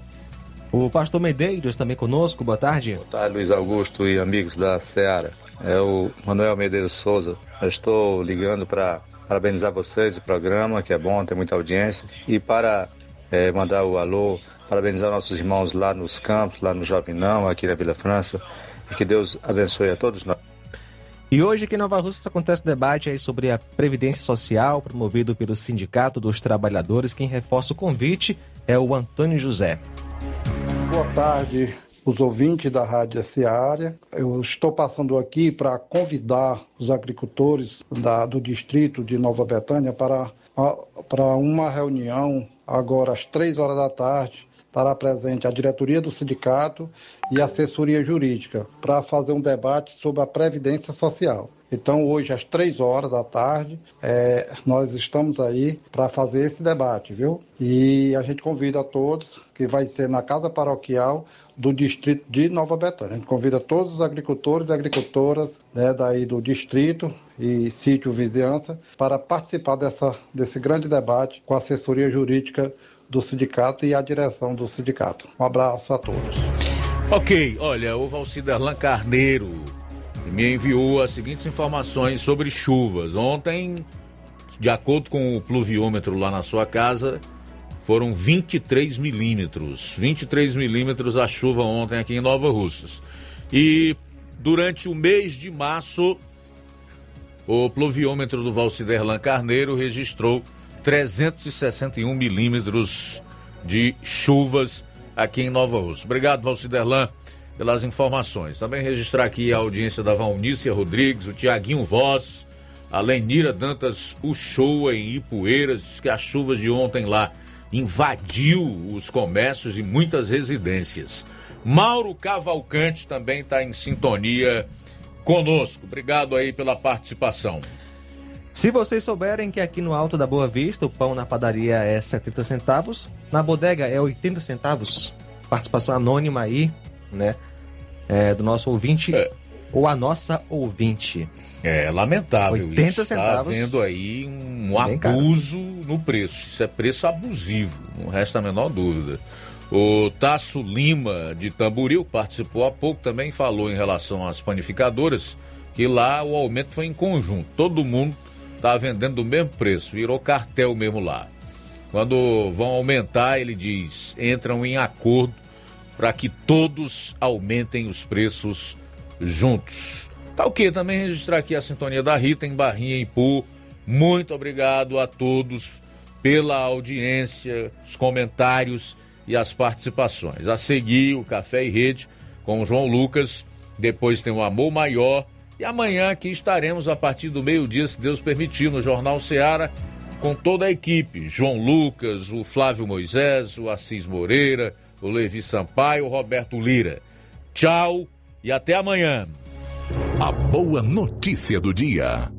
O pastor Medeiros também conosco, boa tarde. Boa tarde, Luiz Augusto e amigos da Seara. É o Manuel Medeiros Souza. Eu estou ligando para parabenizar vocês o programa, que é bom, tem muita audiência, e para é, mandar o alô, parabenizar nossos irmãos lá nos campos, lá no Jovinão, aqui na Vila França, e que Deus abençoe a todos nós. E hoje aqui em Nova Rússia acontece debate aí sobre a Previdência Social, promovido pelo Sindicato dos Trabalhadores. Quem reforça o convite é o Antônio José. Boa tarde, os ouvintes da Rádio Seara. Eu estou passando aqui para convidar os agricultores da, do distrito de Nova Betânia para, para uma reunião agora às três horas da tarde. Estará presente a diretoria do sindicato e a assessoria jurídica para fazer um debate sobre a Previdência Social. Então, hoje, às três horas da tarde, é, nós estamos aí para fazer esse debate, viu? E a gente convida a todos, que vai ser na Casa Paroquial do distrito de Nova Betânia. A gente convida todos os agricultores e agricultoras né, daí do distrito e sítio vizinhança para participar dessa, desse grande debate com a assessoria jurídica do sindicato e a direção do sindicato. Um abraço a todos. Ok, olha, o Valciderlan Carneiro me enviou as seguintes informações sobre chuvas. Ontem, de acordo com o pluviômetro lá na sua casa, foram 23 milímetros. 23 milímetros a chuva ontem aqui em Nova Russas. E durante o mês de março, o pluviômetro do Valciderlan Carneiro registrou 361 milímetros de chuvas aqui em Nova Russa. Obrigado, Valciderlan, pelas informações. Também registrar aqui a audiência da Valnícia Rodrigues, o Tiaguinho Voz, a Lenira Dantas Uchoa em Ipueiras, que as chuvas de ontem lá invadiu os comércios e muitas residências. Mauro Cavalcante também está em sintonia conosco. Obrigado aí pela participação. Se vocês souberem que aqui no Alto da Boa Vista o pão na padaria é 70 centavos, na bodega é 80 centavos. Participação anônima aí, né? É, do nosso ouvinte é. Ou a nossa ouvinte. É lamentável 80 isso. Está vendo aí um abuso no preço. Isso é preço abusivo, não resta a menor dúvida. O Tasso Lima de Tamboril participou há pouco também falou em relação às panificadoras que lá o aumento foi em conjunto. Todo mundo está vendendo do mesmo preço, virou cartel mesmo lá. Quando vão aumentar, ele diz, entram em acordo para que todos aumentem os preços juntos. Tá o que? Também registrar aqui a sintonia da Rita em Barrinha em Pu. Muito obrigado a todos pela audiência, os comentários e as participações. A seguir, o Café e Rede com o João Lucas. Depois tem o Amor Maior. E amanhã aqui estaremos a partir do meio-dia, se Deus permitir, no Jornal Seara, com toda a equipe. João Lucas, o Flávio Moisés, o Assis Moreira, o Levi Sampaio, o Roberto Lira. Tchau e até amanhã. A boa notícia do dia.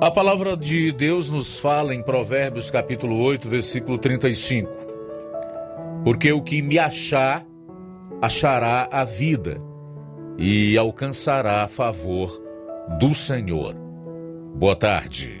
A palavra de Deus nos fala em Provérbios capítulo 8, versículo 35. Porque o que me achar, achará a vida e alcançará a favor do Senhor. Boa tarde.